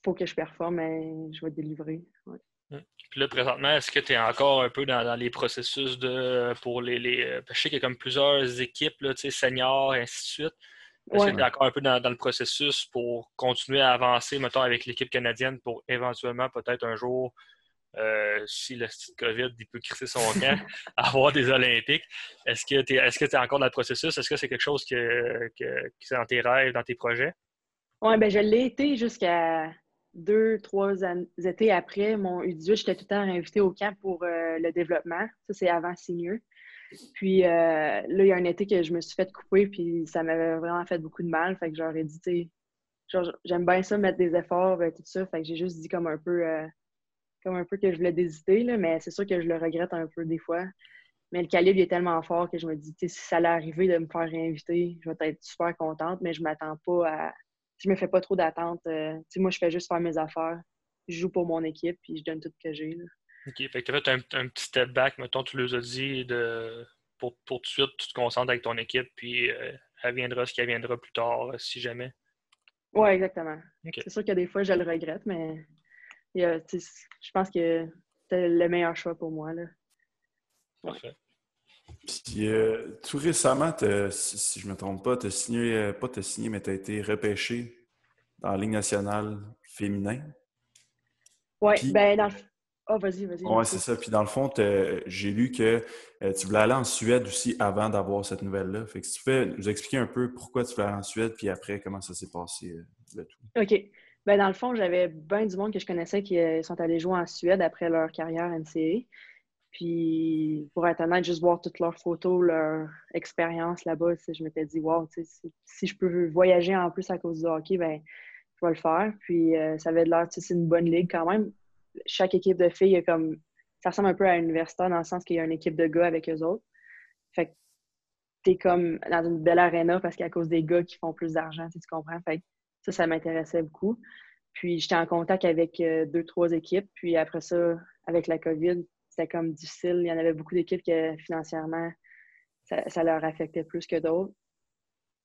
faut que je performe, ben, je vais délivrer. Mmh. Puis là, présentement, est-ce que tu es encore un peu dans, les processus de pour les. les euh, je sais qu'il y a comme plusieurs équipes, là, seniors, et ainsi de suite. Est-ce que tu es encore un peu dans, le processus pour continuer à avancer, mettons, avec l'équipe canadienne pour éventuellement, peut-être un jour, euh, si le COVID il peut crisser son camp, [LAUGHS] [LAUGHS] avoir des Olympiques? Est-ce que tu es, est es encore dans le processus? Est-ce que c'est quelque chose que, que, qui est dans tes rêves, dans tes projets? Oui, bien, je l'ai été jusqu'à deux, trois étés après mon U18, j'étais tout le temps invitée au camp pour euh, le développement. Ça, c'est avant senior. Puis euh, là, il y a un été que je me suis fait couper, puis ça m'avait vraiment fait beaucoup de mal. Fait que j'aurais dit, tu j'aime bien ça, mettre des efforts, et tout ça. Fait que j'ai juste dit comme un peu euh, comme un peu que je voulais désiter, là, mais c'est sûr que je le regrette un peu des fois. Mais le calibre est tellement fort que je me dis, si ça allait arriver de me faire réinviter, je vais être super contente, mais je m'attends pas à je me fais pas trop d'attente. Euh, moi, je fais juste faire mes affaires. Je joue pour mon équipe, puis je donne tout ce que j'ai. OK. Fait que tu as fait un, petit step back, mettons, tu les as dit, de, pour, pour tout de suite, tu te concentres avec ton équipe, puis euh, elle viendra ce qu'elle viendra plus tard, euh, si jamais. Oui, exactement. C'est sûr que des fois, je le regrette, mais je pense que c'est le meilleur choix pour moi. Là. Parfait. Puis, euh, tout récemment, si, je ne me trompe pas, tu as signé, euh, pas tu signé, mais tu as été repêché dans la Ligue nationale féminine. Oui, ben dans Oh, vas-y, vas-y. Oui, c'est ça. Puis dans le fond, j'ai lu que euh, tu voulais aller en Suède aussi avant d'avoir cette nouvelle-là. Fait que si tu peux nous expliquer un peu pourquoi tu voulais aller en Suède, puis après, comment ça s'est passé, le tout. OK. Ben, dans le fond, j'avais bien du monde que je connaissais qui sont allés jouer en Suède après leur carrière NCA. Puis, pour être honnête, juste voir toutes leurs photos, leur expérience là-bas, je m'étais dit, wow, si, je peux voyager en plus à cause du hockey, ben, je vais le faire. Puis, euh, ça avait l'air, c'est une bonne ligue quand même. Chaque équipe de filles, comme, ça ressemble un peu à l'université dans le sens qu'il y a une équipe de gars avec eux autres. Fait que t'es comme dans une belle arena parce qu'à cause des gars qui font plus d'argent, tu comprends? Fait ça, ça m'intéressait beaucoup. Puis, j'étais en contact avec euh, deux, trois équipes. Puis après ça, avec la COVID, c'était comme difficile. Il y en avait beaucoup d'équipes que financièrement, ça, leur affectait plus que d'autres.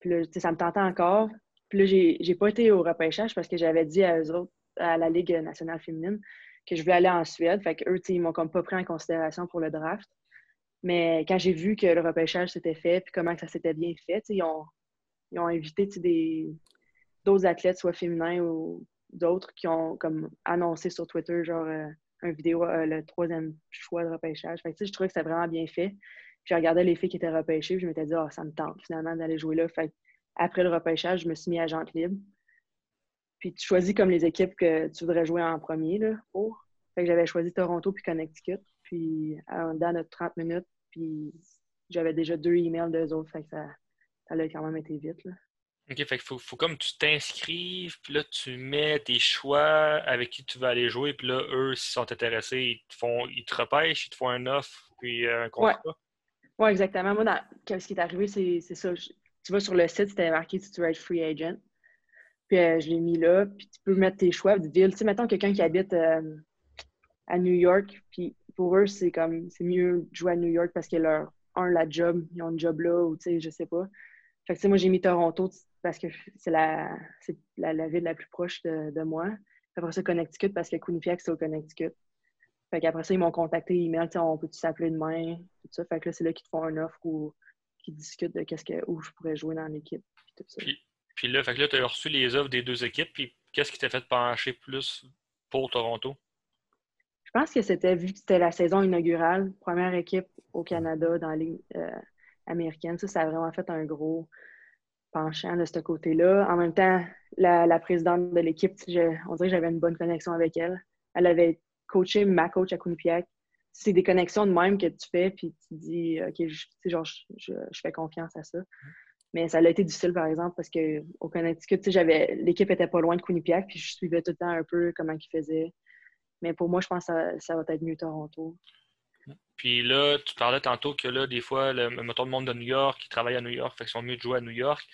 Puis là, ça me tentait encore. Puis là, j'ai pas été au repêchage parce que j'avais dit à eux autres, à la Ligue nationale féminine, que je voulais aller en Suède. Fait qu'eux, ils m'ont comme pas pris en considération pour le draft. Mais quand j'ai vu que le repêchage s'était fait, puis comment ça s'était bien fait, ils ont, ils ont invité d'autres athlètes, soit féminins ou d'autres, qui ont comme annoncé sur Twitter, genre, euh, une vidéo, euh, le troisième choix de repêchage. Fait je trouvais que c'était vraiment bien fait. J'ai regardé les filles qui étaient repêchées, je m'étais dit, oh, ça me tente finalement d'aller jouer là. Après le repêchage, je me suis mis à Jante libre. Puis tu choisis comme les équipes que tu voudrais jouer en premier là, pour. Fait que j'avais choisi Toronto puis Connecticut. Puis dans notre 30 minutes, puis j'avais déjà deux emails d'eux autres. Fait que ça, ça quand même été vite. Là. OK, fait qu'il faut, faut, comme tu t'inscrives, puis là, tu mets tes choix avec qui tu vas aller jouer, puis là, eux, s'ils sont intéressés, ils te font, ils te repêchent, ils te font un offre, puis euh, un contrat. Oui, ouais, exactement. Moi, ce qui est arrivé, c'est ça. tu vas sur le site, c'était marqué tu être free agent. Puis euh, je l'ai mis là, puis tu peux mettre tes choix de ville. Tu sais, mettons quelqu'un qui habite euh, à New York, puis pour eux, c'est comme, c'est mieux de jouer à New York parce que leur, un, la job, ils ont un job là, ou tu sais, je sais pas. Fait que, moi, j'ai mis Toronto parce que c'est la, la, la, ville la plus proche de, de, moi. Après ça, Connecticut parce que Quinnipiac, c'est au Connecticut. Fait qu'après ça, ils m'ont contacté, email, on peut-tu s'appeler demain, tout ça. Fait que là, c'est là qu'ils te font une offre ou qu'ils discutent de qu'est-ce que, où je pourrais jouer dans l'équipe. Puis, puis, là, fait que là, tu as reçu les offres des deux équipes, puis qu'est-ce qui t'a fait pencher plus pour Toronto? Je pense que c'était vu que c'était la saison inaugurale, première équipe au Canada dans les, euh, américaine. Ça, ça a vraiment fait un gros penchant de ce côté-là. En même temps, la, présidente de l'équipe, on dirait que j'avais une bonne connexion avec elle. Elle avait coaché ma coach à Quinnipiac. C'est des connexions de même que tu fais, puis tu dis, OK, je, genre, je, fais confiance à ça. Mais ça a été difficile, par exemple, parce qu'au Connecticut, l'équipe était pas loin de Quinnipiac, puis je suivais tout le temps un peu comment ils faisaient. Mais pour moi, je pense que ça, ça va être mieux Toronto. Puis là, tu parlais tantôt que là, des fois, le, mettons, le monde de New York, qui travaille à New York, fait qu'ils sont mieux de jouer à New York.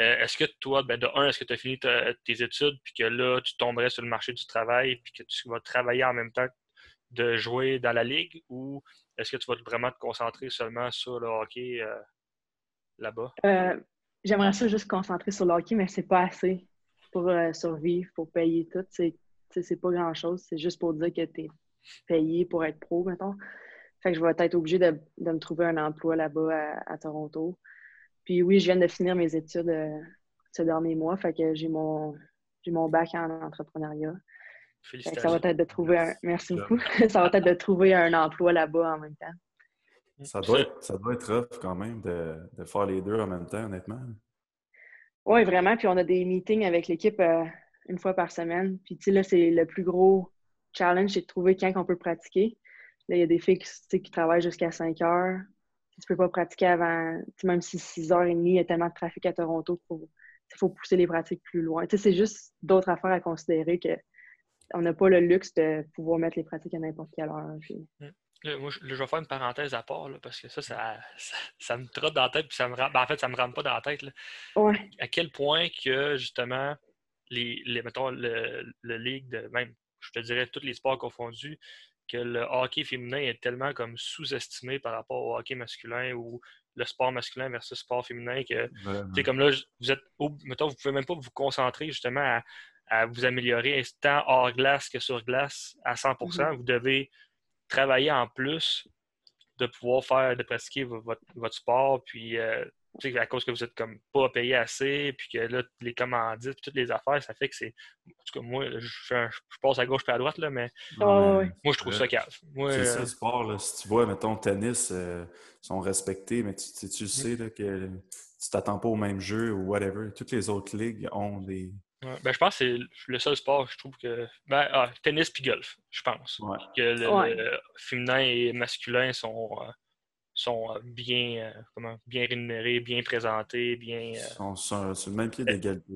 Euh, est-ce que toi, ben, de un, est-ce que tu as fini tes études, puis que là, tu tomberais sur le marché du travail, puis que tu vas travailler en même temps de jouer dans la ligue, ou est-ce que tu vas vraiment te concentrer seulement sur le hockey euh, là-bas? Euh, j'aimerais ça juste concentrer sur le hockey, mais c'est pas assez pour survivre, pour payer tout. C'est pas grand-chose. C'est juste pour dire que tu es payé pour être pro, mettons. Fait que je vais être obligée de, me trouver un emploi là-bas à, Toronto. Puis oui, je viens de finir mes études euh, ce dernier mois. Fait que j'ai mon, mon bac en entrepreneuriat. Ça va être de trouver un... Merci beaucoup. [LAUGHS] ça va être de trouver un emploi là-bas en même temps. Ça doit, être, ça doit être rough quand même de, faire les deux en même temps, honnêtement. Oui, vraiment. Puis on a des meetings avec l'équipe euh, une fois par semaine. Puis tu sais, là, c'est le plus gros challenge, c'est de trouver quand on peut pratiquer. Là, il y a des filles qui, qui travaillent jusqu'à 5 heures. Tu ne peux pas pratiquer avant, même si 6 h 30, il y a tellement de trafic à Toronto il faut pousser les pratiques plus loin. c'est juste d'autres affaires à considérer que on n'a pas le luxe de pouvoir mettre les pratiques à n'importe quelle heure. Mmh. moi, je, vais faire une parenthèse à part parce que ça ça, ça, me trotte dans la tête puis ça me ben, en fait, ça me rentre pas dans la tête. À quel point que justement les, les mettons, le, le ligue de même, je te dirais tous les sports confondus, que le hockey féminin est tellement comme sous-estimé par rapport au hockey masculin ou le sport masculin versus le sport féminin que c'est comme là vous êtes mettons, vous pouvez même pas vous concentrer justement à, vous améliorer tant hors glace que sur glace à 100%. Mm-hmm. Vous devez travailler en plus de pouvoir faire, de pratiquer votre, votre sport, puis euh, à cause que vous êtes comme pas payé assez, puis que là, les commandites, toutes les affaires, ça fait que c'est. En tout cas, moi, je, je passe à gauche puis à droite, là, mais moi, je trouve ça cave. C'est ça, le euh, sport. Là. Si tu vois, mettons, tennis, euh, sont respectés, mais tu, tu, sais là, que tu t'attends pas au même jeu ou whatever. Toutes les autres ligues ont des. ben, je pense que c'est le seul sport, je trouve que. Ben, ah, tennis puis golf, je pense. Que le, féminin et masculin sont. Euh, sont euh, bien, euh, comment, bien rémunérés, bien présentés, bien. Ils sont sur, le même pied d'égalité.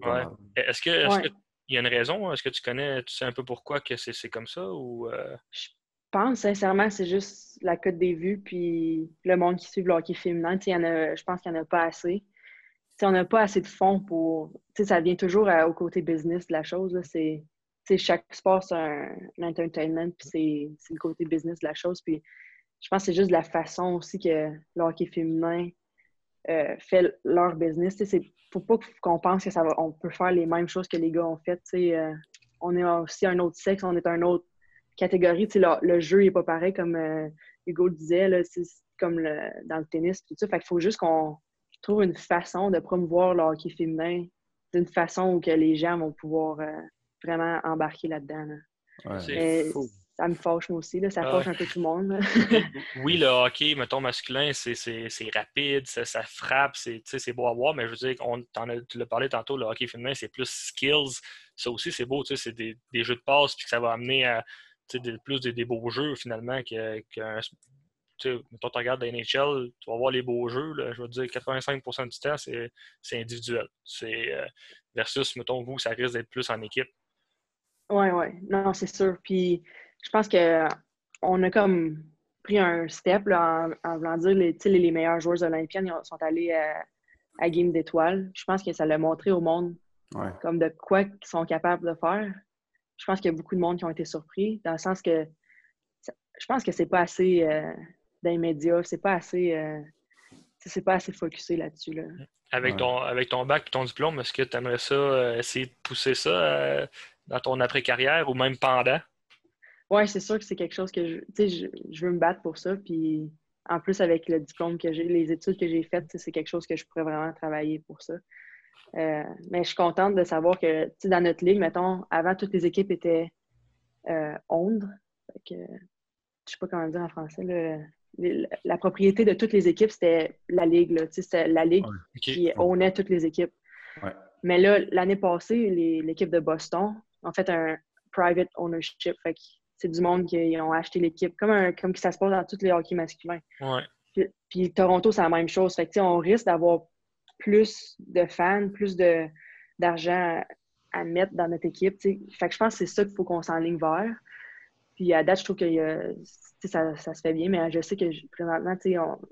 Est-ce que, y a une raison? Est-ce que tu connais, tu sais un peu pourquoi que c'est comme ça? Ou, Je pense sincèrement, c'est juste la cote des vues puis le monde qui suit le hockey féminin. Y en a, je pense qu'il n'y en a pas assez on n'a pas assez de fonds pour. Ça vient toujours au côté business de la chose. C'est, chaque sport, c'est un, entertainment, puis c'est, le côté business de la chose. Puis je pense que c'est juste la façon aussi que le hockey féminin euh, fait leur business. Il ne faut pas qu'on pense que ça va, on peut faire les mêmes choses que les gars ont fait. Euh, on est aussi un autre sexe, on est une autre catégorie. Le, le, jeu n'est pas pareil, comme euh, Hugo le disait, c'est comme dans le tennis. Tout ça. Fait qu'il faut juste qu'on trouve une façon de promouvoir le hockey féminin d'une façon où que les gens vont pouvoir euh, vraiment embarquer là-dedans. Ça me fâche moi aussi, là. ça fâche un peu tout le monde. [LAUGHS] oui, le hockey, mettons, masculin, c'est rapide, ça, ça frappe, c'est beau à voir, mais je veux dire, on, a, tu l'as parlé tantôt, le hockey féminin, c'est plus skills. Ça aussi, c'est beau, c'est des, des, jeux de passe, puis ça va amener à plus des, beaux jeux finalement qu'un mettons, tu regardes la NHL, tu vas voir les beaux jeux, je veux dire 85% du temps, c'est individuel. C'est euh, versus, mettons, vous, ça risque d'être plus en équipe. Oui, oui. Non, c'est sûr. Puis je pense qu'on a comme pris un step en, voulant dire les, les meilleurs joueurs olympiens sont allés à, Game d'étoiles. Je pense que ça l'a montré au monde comme de quoi ils sont capables de faire. Je pense qu'il y a beaucoup de monde qui ont été surpris, dans le sens que je pense que c'est pas assez. Euh, dans les médias. C'est pas assez. Euh, c'est pas assez focusé là-dessus. Là. Avec, ton, avec ton bac et ton diplôme, est-ce que tu aimerais ça euh, essayer de pousser ça euh, dans ton après-carrière ou même pendant? Oui, c'est sûr que c'est quelque chose que je, je, je veux me battre pour ça. Puis en plus, avec le diplôme que j'ai, les études que j'ai faites, c'est quelque chose que je pourrais vraiment travailler pour ça. mais je suis contente de savoir que dans notre ligue, mettons, avant, toutes les équipes étaient euh, ondes. je ne sais pas comment dire en français. Là, la propriété de toutes les équipes, c'était la Ligue. C'était la Ligue qui ownait toutes les équipes. Mais là, l'année passée, l'équipe de Boston ont fait un private ownership. C'est du monde qui ont acheté l'équipe, comme, un, comme ça se passe dans tous les hockey masculins. Puis, Toronto, c'est la même chose. Fait on risque d'avoir plus de fans, plus d'argent à mettre dans notre équipe. Fait que je pense que c'est ça qu'il faut qu'on s'enligne vers. Puis à date, je trouve que ça, ça, se fait bien, mais je sais que présentement,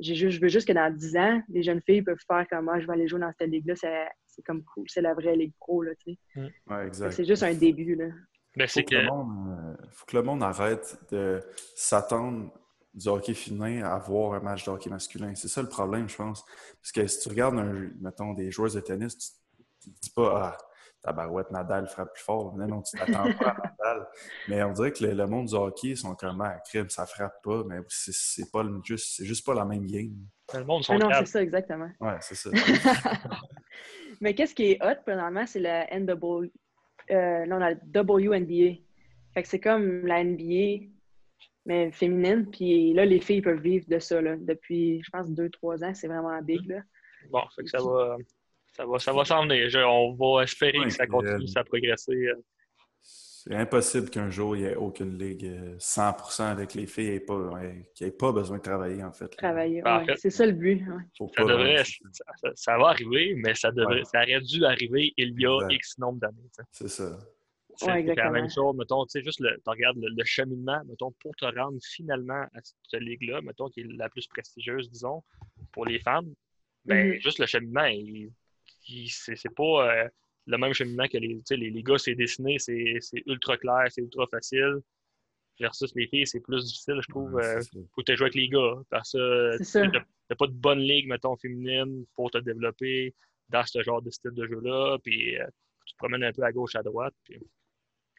juste, je veux juste que dans 10 ans, les jeunes filles peuvent faire comme moi, ah, je vais aller jouer dans cette ligue-là, c'est comme cool, c'est la vraie ligue pro. Là, mm. ouais. C'est juste un début. Là. Ben, faut, que... le monde, euh, faut que le monde arrête de s'attendre du hockey féminin à voir un match de hockey masculin. C'est ça le problème, je pense. Parce que si tu regardes, un, mettons, des joueurs de tennis, tu ne dis pas ah, barouette Nadal frappe plus fort. Non, non, tu t'attends pas à Nadal. Mais on dirait que le, monde du hockey sont comme à ah, crime, ça frappe pas, mais c'est pas juste, c'est juste pas la même game. Le monde sont ah Non, c'est ça, exactement. Ouais, c'est ça. [LAUGHS] [LAUGHS] mais qu'est-ce qui est hot, premièrement, c'est la NW, euh, non, la WNBA. Fait que c'est comme la NBA, mais féminine. Puis là, les filles peuvent vivre de ça, là, depuis, je pense, deux, trois ans. C'est vraiment big, là. Bon, fait que ça va ça va, ça va s'en venir. on va espérer que ça continue à progresser. C'est impossible qu'un jour, il n'y ait aucune ligue 100% euh, avec les filles et pas, qui n'ait pas besoin de travailler, en fait. Travailler, ben, c'est ça le but. Ça, devrait, ça, va arriver, mais ça, devrait, ça aurait dû arriver il y a X nombre d'années. C'est ça. C'est la même chose, mettons, tu sais, juste le, tu regardes le, cheminement, mettons, pour te rendre finalement à cette ligue-là, mettons, qui est la plus prestigieuse, disons, pour les femmes, ben, mm-hmm. juste le cheminement, il, c'est pas euh, le même cheminement que les, les, les gars, c'est dessiné, c'est ultra clair, c'est ultra facile. Versus les filles, c'est plus difficile, je trouve, euh, pour te jouer avec les gars. Parce que t'as pas de bonne ligue, mettons, féminine pour te développer dans ce genre de style de jeu-là. Puis euh, tu te promènes un peu à gauche, à droite. Puis...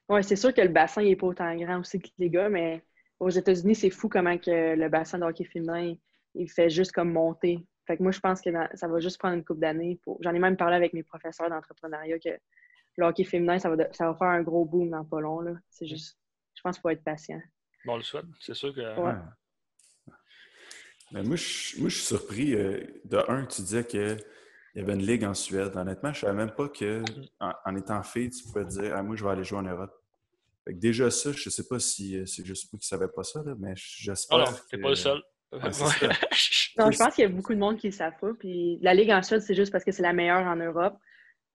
Oui, c'est sûr que le bassin n'est pas autant grand aussi que les gars, mais aux États-Unis, c'est fou comment que le bassin de hockey féminin, il fait juste comme monter. Fait que moi, je pense que ça va juste prendre une couple d'années. Pour... J'en ai même parlé avec mes professeurs d'entrepreneuriat que le hockey féminin, ça va, ça va faire un gros boom dans pas long. C'est juste, je pense qu'il faut être patient. Bon, le souhaite, c'est sûr que. Mais moi, je, moi, je suis surpris. Euh, de un, tu disais qu'il y avait une ligue en Suède. Honnêtement, je ne savais même pas qu'en mm. en, étant fille, tu pouvais dire ah, moi, je vais aller jouer en Europe. Fait que déjà, ça, je ne sais pas si euh, c'est juste moi qui ne savais pas ça, là, mais j'espère. Oh non, tu n'es pas le seul. [LAUGHS] non, je pense qu'il y a beaucoup de monde qui ne savent pas. Puis la Ligue en Suède, c'est juste parce que c'est la meilleure en Europe.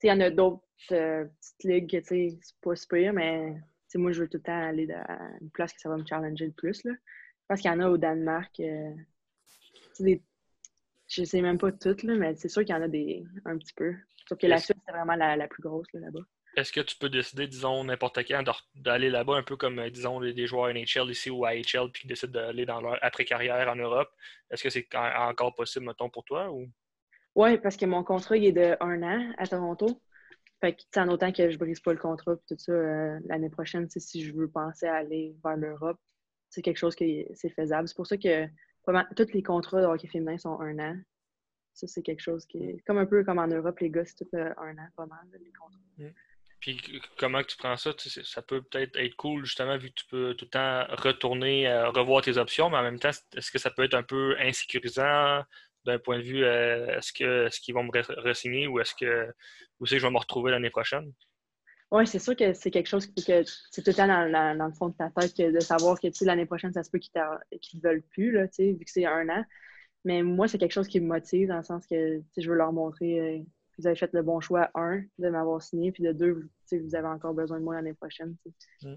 Il y en a d'autres euh, petites ligues que c'est pas super, mais moi, je veux tout le temps aller à une place que ça va me challenger le plus. Là. Je pense qu'il y en a au Danemark. Euh, des... Je sais même pas toutes, là, mais c'est sûr qu'il y en a des un petit peu. Sauf que la Suède, c'est vraiment la, plus grosse là-bas. Est-ce que tu peux décider, disons, n'importe quand, d'aller là-bas, un peu comme, euh, disons, des joueurs NHL ici ou AHL, puis décident d'aller dans leur après-carrière en Europe? Est-ce que c'est encore possible, mettons, pour toi? Ou... Oui, parce que mon contrat, il est de un an à Toronto. Fait que, en autant que je brise pas le contrat et tout ça, euh, l'année prochaine, si je veux penser à aller vers l'Europe, c'est quelque chose qui c'est faisable. C'est pour ça que tous les contrats de hockey féminin sont un an. Ça, c'est quelque chose qui est comme un peu comme en Europe, les gars, c'est tout euh, un an, pas mal, les contrats. Mm. Puis comment tu prends ça? Ça peut peut-être être cool, justement, vu que tu peux tout le temps retourner, euh, revoir tes options, mais en même temps, est-ce que ça peut être un peu insécurisant d'un point de vue euh, est-ce qu'ils vont me re-signer ou est-ce que je vais me retrouver l'année prochaine? Oui, c'est sûr que c'est quelque chose que c'est tout le temps dans, le fond de ta tête de savoir que l'année prochaine, ça se peut qu'ils ne veulent plus, là, vu que c'est un an. Mais moi, c'est quelque chose qui me motive dans le sens que je veux leur montrer euh, vous avez fait le bon choix, un, de m'avoir signé, puis de deux, vous avez encore besoin de moi l'année prochaine. Mm.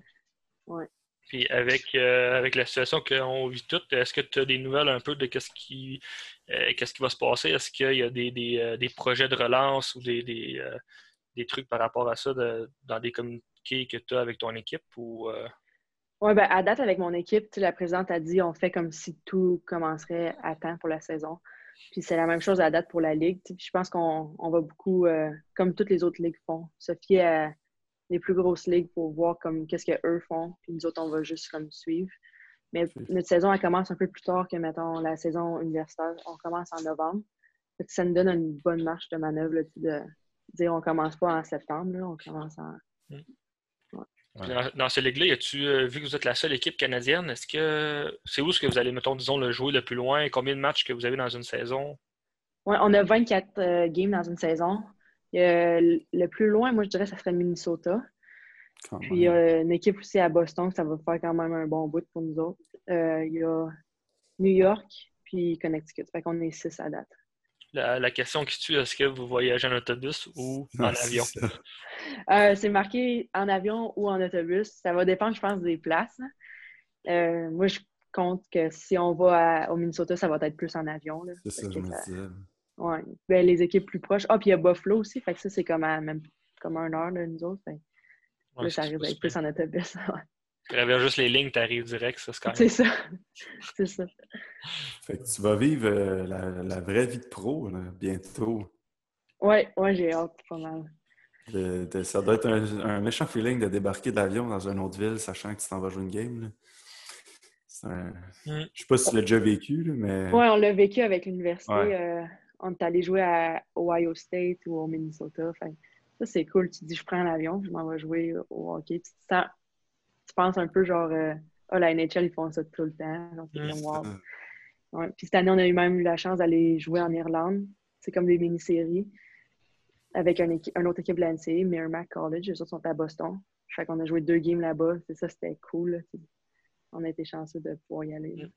Ouais. Puis avec, euh, avec la situation qu'on vit toutes, est-ce que tu as des nouvelles un peu de qu'est-ce qui, euh, qu'est-ce qui va se passer? Est-ce qu'il y a des, des, euh, des, projets de relance ou des, des, des trucs par rapport à ça dans des communiqués que tu as avec ton équipe? Ou, Oui, ben, à date, avec mon équipe, la présidente a dit on fait comme si tout commencerait à temps pour la saison. Puis c'est la même chose à date pour la Ligue. je pense qu'on on va beaucoup, comme toutes les autres ligues font, se fier à les plus grosses ligues pour voir comme qu'est-ce qu'eux font. Puis nous autres, on va juste comme suivre. Mais notre saison, elle commence un peu plus tard que, mettons, la saison universitaire. On commence en novembre. Ça nous donne une bonne marche de manœuvre de dire on commence pas en septembre, on commence en. Dans, ce ligue-là, as-tu euh, vu que vous êtes la seule équipe canadienne? Est-ce que c'est où ce que vous allez, mettons, disons, le jouer le plus loin? Combien de matchs que vous avez dans une saison? Oui, on a 24 euh, games dans une saison. Euh, le plus loin, moi, je dirais, ça serait Minnesota. Puis il y a une équipe aussi à Boston, ça va faire quand même un bon bout pour nous autres. Euh, il y a New York, puis Connecticut. Fait qu'on est six à date. La, question qui tue, est-ce que vous voyagez en autobus ou en avion? Euh, c'est marqué en avion ou en autobus. Ça va dépendre, je pense, des places. moi, je compte que si on va au Minnesota, ça va être plus en avion. C'est ça, je me disais. Ouais. Ben, les équipes plus proches. Ah, puis il y a Buffalo aussi. Fait que ça, c'est comme à même comme un heure, là, nous autres. là, ça arrive d'être plus en autobus. [LAUGHS] Tu traverses juste les lignes, tu arrives direct, ça, c'est C'est ça. [LAUGHS] c'est ça. Fait que tu vas vivre euh, la, la, vraie vie de pro, là, bientôt. Ouais, ouais, j'ai hâte, pas mal. De, ça doit être un, un, méchant feeling de débarquer de l'avion dans une autre ville, sachant que tu t'en vas jouer une game. Là. Un... Mm. Je sais pas si tu l'as déjà vécu, là, mais. Oui, on l'a vécu avec l'université. Euh, on est allé jouer à Ohio State ou au Minnesota. ça, c'est cool. Tu te dis, je prends l'avion, je m'en vais jouer au hockey. Tu, tu penses un peu genre, euh, oh, la NHL, ils font ça tout le temps. Donc, mm. Puis cette année, on a eu même eu la chance d'aller jouer en Irlande. C'est comme des mini-séries avec un, autre équipe de l'NCA, Merrimack College. Les autres sont à Boston. Fait qu'on a joué deux games là-bas. C'est ça, c'était cool. On a été chanceux de pouvoir y aller. Mm.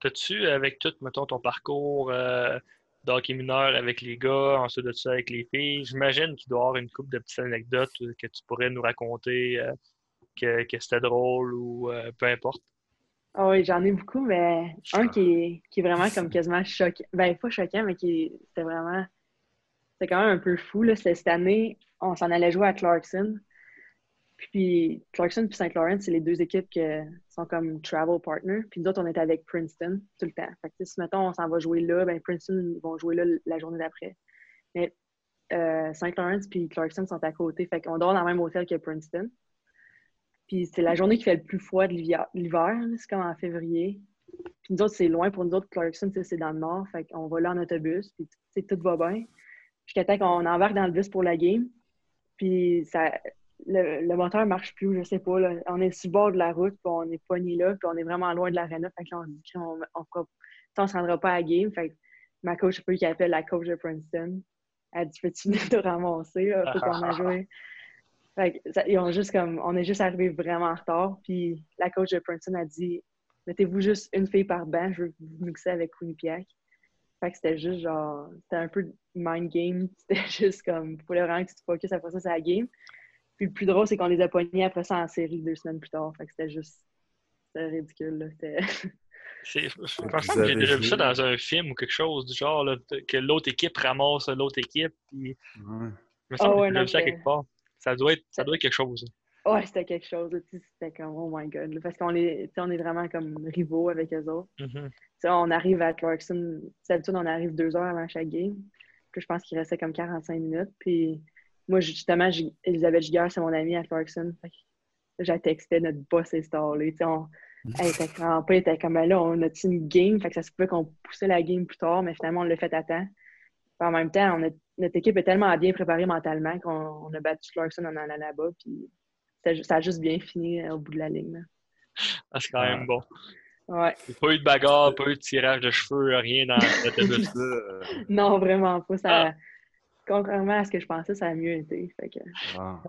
T'as-tu, avec tout, mettons, ton parcours euh, d'hockey mineur avec les gars, ensuite de ça avec les filles, j'imagine qu'il doit y avoir une couple de petites anecdotes que tu pourrais nous raconter, euh, que, que c'était drôle ou euh, peu importe. Ah oui, j'en ai beaucoup, mais un qui est, qui est vraiment comme [LAUGHS] quasiment choquant. Ben, pas choquant, mais qui c'était vraiment. C'était quand même un peu fou. C'était cette année, on s'en allait jouer à Clarkson. Puis Clarkson et St. Lawrence, c'est les deux équipes qui sont comme travel partners. Puis nous autres, on était avec Princeton tout le temps. Fait que si, mettons, on s'en va jouer là, ben Princeton vont jouer là la journée d'après. Mais euh, St. Lawrence puis Clarkson sont à côté. Fait qu'on dort dans le même hôtel que Princeton. Puis c'est la journée qui fait le plus froid de l'hiver. C'est comme en février. Puis nous autres, c'est loin pour nous autres. Clarkson, c'est dans le nord. Fait qu'on va là en autobus. Puis tout va bien. Jusqu'à temps qu'on embarque dans le bus pour la game. Puis ça, le, le, moteur marche plus, je sais pas. On est sur le bord de la route, puis on est pogné là, puis on est vraiment loin de l'arena. Fait que là, on dit qu'on on, on, se rendra pas à la game. Fait que ma coach, peu qui appelle la coach de Princeton. Elle dit Peux-tu venir te ramasser là, pour qu'on a joué? Fait que, ça, ils ont juste comme, on est juste arrivé vraiment en retard. Puis la coach de Princeton a dit Mettez-vous juste une fille par banc, je veux vous mixer avec Quinnipiac. Fait que c'était juste genre, c'était un peu mind game. [LAUGHS] C'était juste comme, il fallait vraiment que tu te focuses après ça sur la game. Puis le plus drôle, c'est qu'on les a pognés après ça en série deux semaines plus tard. Fait que c'était juste. C'était ridicule. [LAUGHS] Je pense que j'ai déjà vu ça dans un film ou quelque chose du genre là, que l'autre équipe ramasse l'autre équipe. Puis... Ouais. Je me semble oh, que j'ai vu ça quelque part. Ça doit être, ça doit être quelque chose. Ouais, c'était quelque chose. C'était comme, oh my god. Parce qu'on est, on est vraiment comme rivaux avec eux autres. Mm-hmm. On arrive à Clarkson. D'habitude, on arrive deux heures avant chaque game. Puis je pense qu'il restait comme 45 minutes. Puis moi, justement, Elisabeth Giguère, c'est mon amie à Clarkson. J'ai texté notre boss installé. On, elle était crampée, elle était comme là, on a une game, fait que ça se pouvait qu'on poussait la game plus tard, mais finalement, on l'a fait à temps. En même temps, notre équipe est tellement bien préparée mentalement qu'on a battu Clarkson en allant là-bas, puis ça, a juste bien fini euh, au bout de la ligne. Ah, c'est quand même bon. Ouais. Pas eu de bagarre, pas eu de tirage de cheveux, rien dans l'autobus. non, vraiment pas. Ça, ah contrairement à ce que je pensais, ça a mieux été. Ah.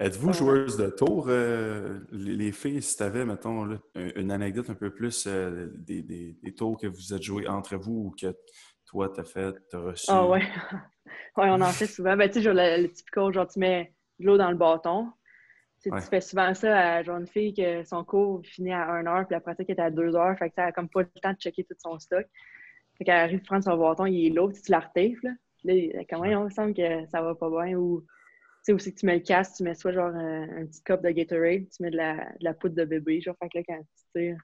Êtes-vous joueuse de tour, euh, les, filles, si tu avais, mettons, une anecdote un peu plus euh, des, tours que vous êtes joués entre vous ou que toi, t'as fait, t'as reçu? Ah ouais. [LAUGHS] ouais, on en fait souvent. Ben, tu sais, le, le typical, genre, tu mets de l'eau dans le bâton. Tu, fais souvent ça à genre une fille que son cours finit à 1 heure, puis la pratique est à 2 heures. Fait que a comme pas le temps de checker tout son stock. Fait qu'elle arrive à prendre son bâton, il est lourd, tu la retèfes, là. Là, comment on semble que ça va pas bien ou tu sais aussi que tu mets le casque, tu mets soit genre un, petit cup de Gatorade, tu mets de la, de la poudre de bébé, genre fait que là quand tu tires,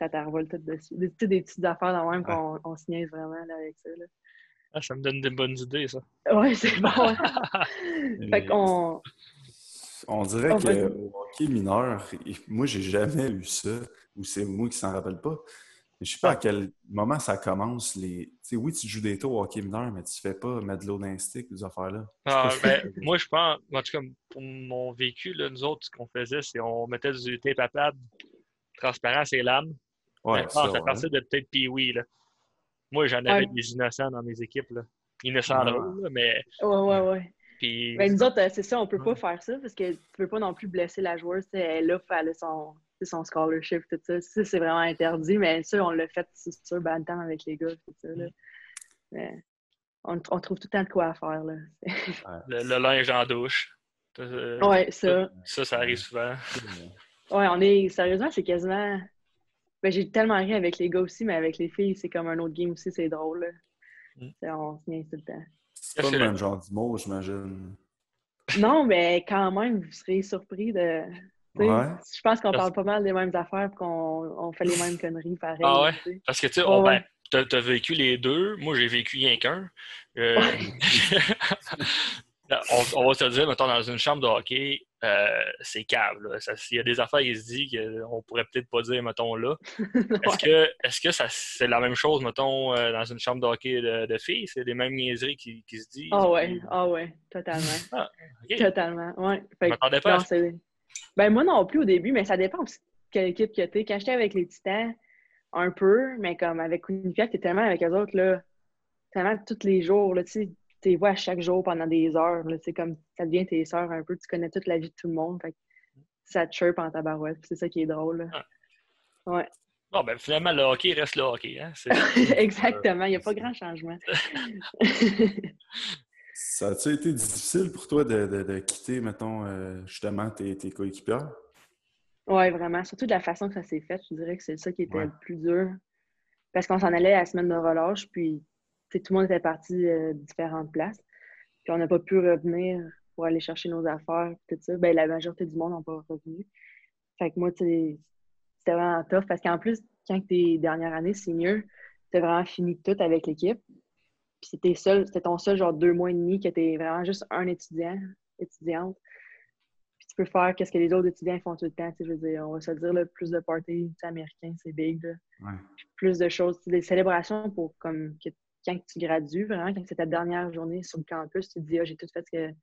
ça t'envole tout dessus. Des, des petites affaires dans même qu'on on se niaise vraiment là, avec ça. Là. Ah, ça me donne des bonnes idées, ça. Ouais, c'est bon. [LAUGHS] fait qu'on. On dirait qu'au hockey mineur, moi, j'ai jamais eu ça, ou c'est moi qui s'en rappelle pas. Je sais pas à quel moment ça commence. Les... oui, tu joues des tours au hockey mineur, mais tu fais pas mettre de l'eau dans les ces affaires-là. Ah, ben, moi, je pense, en tout cas, pour mon vécu, là, nous autres, ce qu'on faisait, c'est qu'on mettait du tape à pad transparent les lames. Ouais, ça, à partir de peut-être Pee-Wee. Moi, j'en avais des innocents dans mes équipes. Là. Innocents, là, mais. Ouais, ouais, ouais. Puis... Ben, nous autres, c'est ça, on peut pas faire ça parce que tu peux pas non plus blesser la joueuse. Elle là, elle a son, son scholarship, tout ça. Ça, c'est vraiment interdit, mais ça, on l'a fait, c'est sûr, ben, temps avec les gars, tout ça. Là. Mais on, on, trouve tout le temps de quoi faire. Là. [LAUGHS] le, linge en douche. Ouais, ça. Ça, ça arrive souvent. Ouais, on est. Sérieusement, c'est quasiment. Ben, j'ai tellement ri avec les gars aussi, mais avec les filles, c'est comme un autre game aussi, c'est drôle. Mm. On se vient tout le temps. C'est pas le même genre d'humour, j'imagine. Non, mais quand même, vous serez surpris de, je pense qu'on parle pas mal des mêmes affaires et qu'on fait les mêmes [LAUGHS] conneries pareil. Ah ouais? Parce que tu sais, oh, ben, tu as, vécu les deux. Moi, j'ai vécu rien qu'un. Euh, [LAUGHS] [LAUGHS] on, va se dire, mettons, dans une chambre de hockey, euh, c'est cave. Il y a des affaires qui se disent qu'on pourrait peut-être pas dire, mettons, là. [LAUGHS] Est-ce que, est que c'est la même chose, mettons, euh, dans une chambre de hockey de, filles? C'est les mêmes niaiseries qui, qui, se disent? Ah ouais, ah ouais, totalement. Ah, Totalement, ouais. M'attendais pas ben, moi non plus au début, mais ça dépend de quelle équipe que t'es. Quand j'étais avec les Titans, un peu, mais comme avec Quinnipiac, t'es tellement avec eux autres, là, tellement tous les jours, là, tu les vois à chaque jour pendant des heures, là, comme ça devient tes sœurs un peu, tu connais toute la vie de tout le monde, fait ça te chirpe en tabarouette, c'est ça qui est drôle. Ouais. Bon, ben finalement, le hockey reste le hockey. Hein? [LAUGHS] Exactement, il n'y a pas grand changement. [LAUGHS] Ça a-tu été difficile pour toi de, quitter, mettons, euh, justement, tes, tes coéquipières? Oui, vraiment. Surtout de la façon que ça s'est fait, je dirais que c'est ça qui était le plus dur. Parce qu'on s'en allait à la semaine de relâche, puis tout le monde était parti euh, différentes places. Puis on n'a pas pu revenir pour aller chercher nos affaires, tout ça. Ben, la majorité du monde n'a pas revenu. Fait que moi, c'était vraiment tough parce qu'en plus, quand tes dernières années, c'est mieux, t'as vraiment fini tout avec l'équipe. Puis c'était c'était ton seul genre deux mois et demi que t'es vraiment juste un étudiant, étudiante. Puis tu peux faire qu'est-ce que les autres étudiants font tout le temps. Je veux dire, on va se dire, là, plus de parties américains, c'est big. Plus de choses, des célébrations pour comme que, quand tu gradues, vraiment, quand c'est ta dernière journée sur le campus, tu te dis, ah, j'ai tout fait ce que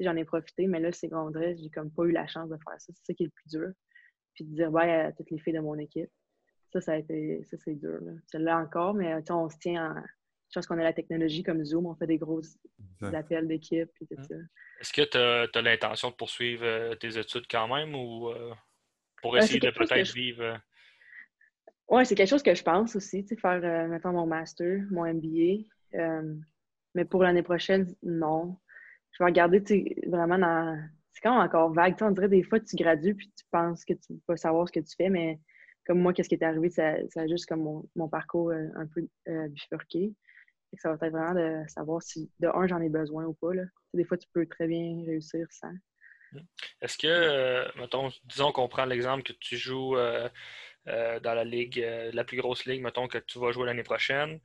j'en ai profité, mais là, c'est secondaire, j'ai comme pas eu la chance de faire ça. C'est ça qui est le plus dur. Puis de dire bye à toutes les filles de mon équipe. Ça, ça a été, ça, c'est dur. Celle-là encore, mais on se tient en, je pense qu'on a la technologie comme Zoom, on fait des gros appels d'équipe et tout ça. Est-ce que tu as, l'intention de poursuivre euh, tes études quand même ou euh, pour essayer de peut-être vivre? Euh? Oui, c'est quelque chose que je pense aussi, faire, mettons, mon master, mon MBA. mais pour l'année prochaine, non. Je vais regarder vraiment dans. C'est quand même encore vague. on dirait des fois, tu gradues puis tu penses que tu vas savoir ce que tu fais, mais comme moi, qu'est-ce qui est arrivé, ça, a juste comme mon, mon parcours un peu bifurqué ça va être vraiment de savoir si, de un, j'en ai besoin ou pas. Des fois, tu peux très bien réussir sans. Est-ce que, euh, mettons, disons qu'on prend l'exemple que tu joues euh, euh, dans la ligue, la plus grosse ligue, mettons que tu vas jouer l'année prochaine,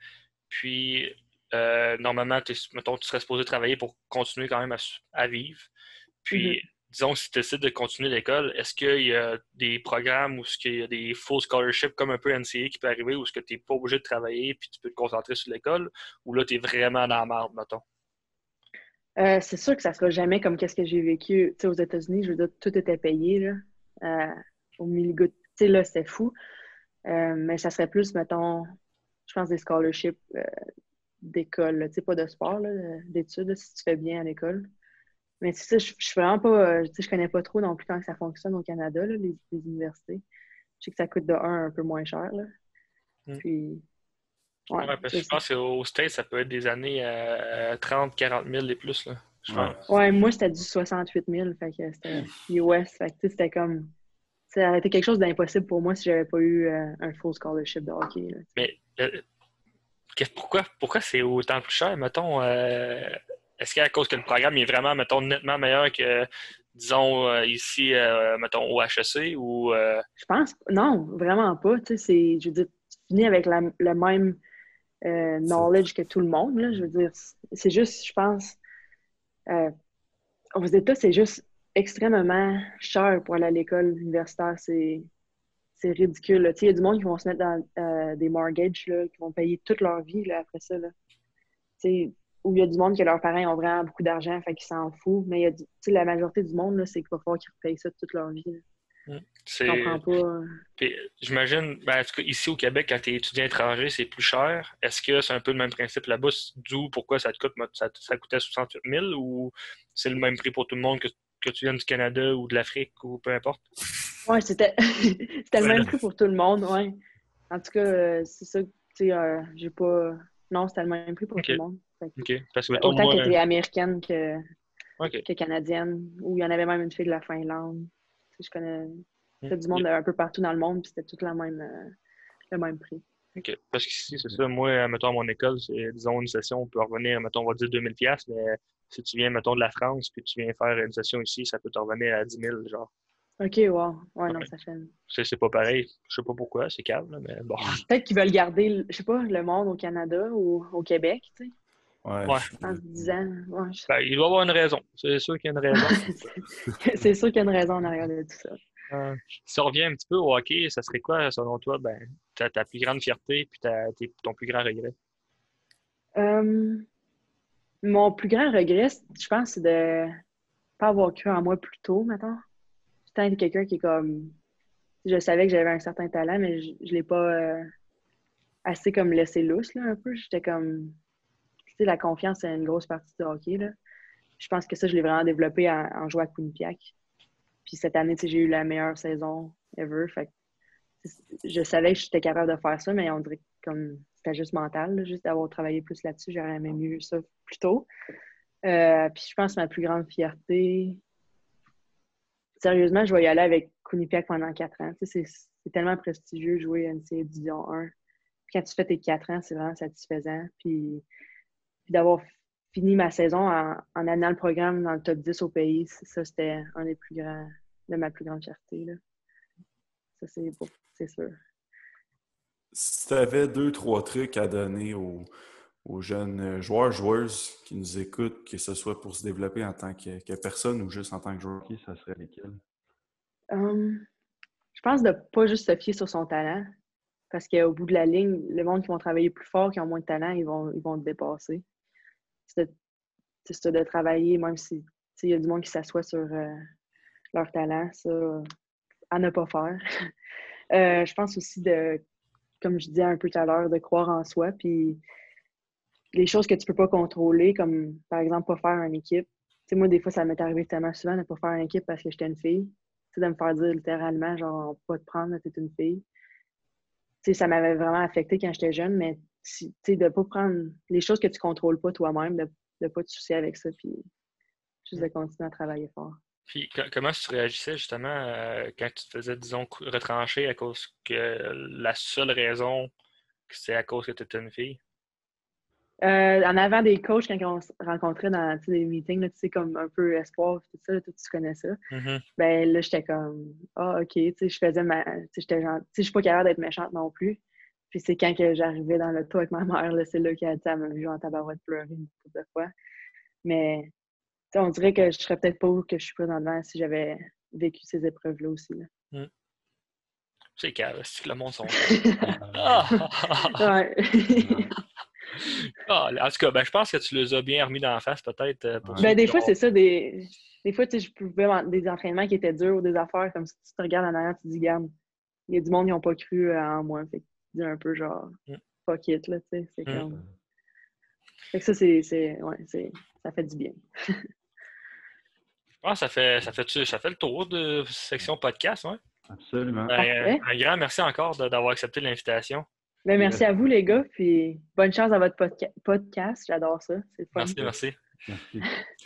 puis normalement, mettons, tu serais supposé travailler pour continuer quand même à, vivre. Puis, mm-hmm disons si tu décides de continuer l'école, est-ce qu'il y a des programmes ou est-ce qu'il y a des full scholarships comme un peu NCA qui peut arriver ou est-ce que tu n'es pas obligé de travailler puis tu peux te concentrer sur l'école ou là, tu es vraiment dans la merde, mettons? Euh, c'est sûr que ça ne sera jamais comme qu'est-ce que j'ai vécu aux États-Unis. Je veux dire, tout était payé là, euh, au milieu. Tu sais, là, c'était fou. Euh, mais ça serait plus, mettons, je pense des scholarships d'école, tu sais, pas de sport, d'études, si tu fais bien à l'école. Mais tu sais, je, suis vraiment pas. Euh, tu sais, je connais pas trop non plus comment ça fonctionne au Canada, là, les, universités. Je sais que ça coûte de un un peu moins cher. Là. Hmm. Puis. Ouais, parce que je pense qu'au States, ça peut être des années à 30, 40 000 et plus. Là, je pense. Ouais, moi, c'était du 68 000. Fait que c'était US. Fait que c'était comme. Ça aurait été quelque chose d'impossible pour moi si j'avais pas eu euh, un full scholarship de hockey. Là, Mais euh, pourquoi, pourquoi c'est autant plus cher? Mettons, est-ce qu'à cause que le programme est vraiment, mettons, nettement meilleur que, disons, euh, ici, euh, mettons, au HEC ou. Euh? Je pense, non, vraiment pas. Tu sais, je veux dire, tu finis avec le même knowledge que tout le monde. Là, je veux dire, c'est juste, je pense, aux États, c'est juste extrêmement cher pour aller à l'école universitaire. C'est c'est ridicule. Il y a du monde qui vont se mettre dans des mortgages, là, qui vont payer toute leur vie là, après ça. Là où il y a du monde que leurs parents ont vraiment beaucoup d'argent, fait qu'ils s'en foutent. Mais il y a la majorité du monde, c'est qu'il va falloir qu'ils repayent ça toute leur vie. Je comprends pas. J'imagine, ben, ici au Québec, quand tu es étudiant étranger, c'est plus cher. Est-ce que c'est un peu le même principe là-bas? D'où pourquoi ça te coûte ça, ça coûtait 68 000 ou c'est le même prix pour tout le monde que, que tu viennes du Canada ou de l'Afrique ou peu importe? Oui, [LAUGHS] c'était le même prix pour tout le monde, oui. En tout cas, euh, c'est ça, tu sais, euh, j'ai pas. Non, c'était le même prix pour tout le monde. OK. Parce que, autant moi, qu'elle était américaine que, que canadienne, ou il y en avait même une fille de la Finlande. Je connais du monde un peu partout dans le monde, puis c'était tout la même, euh, le même prix. OK. Parce que si c'est ça. Moi, mettons, à mon école, c'est, disons, une session, on peut revenir, mettons, on va dire 2000$, mais si tu viens, mettons, de la France, puis tu viens faire une session ici, ça peut te revenir à 10 000, genre. OK, wow. Ouais, non, ça fait. C'est, pas pareil. Je sais pas pourquoi, c'est calme, mais bon. [LAUGHS] Peut-être qu'ils veulent garder, je sais pas, le monde au Canada ou au Québec, tu sais. Ouais. En se disant. Ben, il doit y avoir une raison. C'est sûr qu'il y a une raison. [LAUGHS] c'est sûr qu'il y a une raison en arrière de tout ça. Euh, si on revient un petit peu au hockey, ça serait quoi, selon toi, ben, ta, ta plus grande fierté et ton plus grand regret? Euh, mon plus grand regret, je pense, c'est de pas avoir cru en moi plus tôt, maintenant. J'étais quelqu'un qui est comme. Je savais que j'avais un certain talent, mais je ne l'ai pas euh, assez comme laissé lousse, là, un peu. J'étais comme la confiance, c'est une grosse partie du hockey. Là. Je pense que ça, je l'ai vraiment développé en, jouant à Quinnipiac. Puis cette année, j'ai eu la meilleure saison ever. Fait je savais que j'étais capable de faire ça, mais on dirait que comme juste mental, juste d'avoir travaillé plus là-dessus, j'aurais même eu ça plus tôt. Euh, puis je pense que ma plus grande fierté, sérieusement, je vais y aller avec Quinnipiac pendant quatre ans. C'est tellement prestigieux jouer à NCA Division 1. Puis quand tu fais tes quatre ans, c'est vraiment satisfaisant. Puis d'avoir fini ma saison en, en amenant le programme dans le top 10 au pays, ça, c'était un des plus grands, de ma plus grande fierté. Là. Ça, c'est sûr. Si tu avais deux, trois trucs à donner aux, jeunes euh, joueurs, joueuses qui nous écoutent, que ce soit pour se développer en tant que, personne ou juste en tant que joueur? Ça serait lesquels? Hum, je pense de pas juste se fier sur son talent. Parce qu'au bout de la ligne, le monde qui vont travailler plus fort, qui ont moins de talent, ils vont, ils vont te dépasser. C'est de, travailler, même si y a du monde qui s'assoit sur euh, leur talent, ça, à ne pas faire. [LAUGHS] Euh, je pense aussi de, comme je disais un peu tout à l'heure, de croire en soi. Puis les choses que tu peux pas contrôler, comme par exemple pas faire une équipe. sais, moi, des fois, ça m'est arrivé tellement souvent de pas faire une équipe parce que j'étais une fille. sais, de me faire dire littéralement, genre, pas te prendre, t'es une fille ça m'avait vraiment affecté quand j'étais jeune, mais de ne pas prendre les choses que tu ne contrôles pas toi-même, de ne pas te soucier avec ça, puis juste de continuer à travailler fort. Puis comment tu réagissais justement euh, quand tu te faisais, disons, retrancher à cause que la seule raison, c'est à cause que tu étais une fille? Euh, en avant des coachs, quand on se rencontrait dans des meetings, tu sais, comme un peu espoir, tout ça, tout, tu connais ça. Mm-hmm. Ben là, j'étais comme, ah, OK, tu sais, je faisais ma. Tu sais, j'étais genre, tu sais, je suis pas capable d'être méchante non plus. Puis c'est quand que j'arrivais dans le toit avec ma mère, là, c'est là qu'elle a dit, elle m'a vu en tabarouette pleurer une couple de fois. Mais, on dirait que je serais peut-être pas où que je suis présentement si j'avais vécu ces épreuves-là aussi. Là. Mm. C'est carré, c'est que le monde sont. [LAUGHS] Ah, en tout cas, ben, je pense que tu les as bien remis dans la face, peut-être. Euh, ben, des fois, c'est ça. Des, des fois, je pouvais des entraînements qui étaient durs ou des affaires comme si tu te regardes en arrière, tu te dis, garde, il y a du monde qui n'ont pas cru euh, en moi. Fait que tu dis un peu genre, mm. fuck it, là, tu sais. C'est mm. comme. Fait que ça, c'est. Ouais, ça fait du bien. [LAUGHS] ah, ça fait, ça, fait, ça fait le tour de section podcast, ouais. Absolument. Ben, un grand merci encore d'avoir accepté l'invitation. Ben, merci à vous, les gars. Puis bonne chance à votre podcast. J'adore ça. C'est Merci, merci. Merci. [LAUGHS]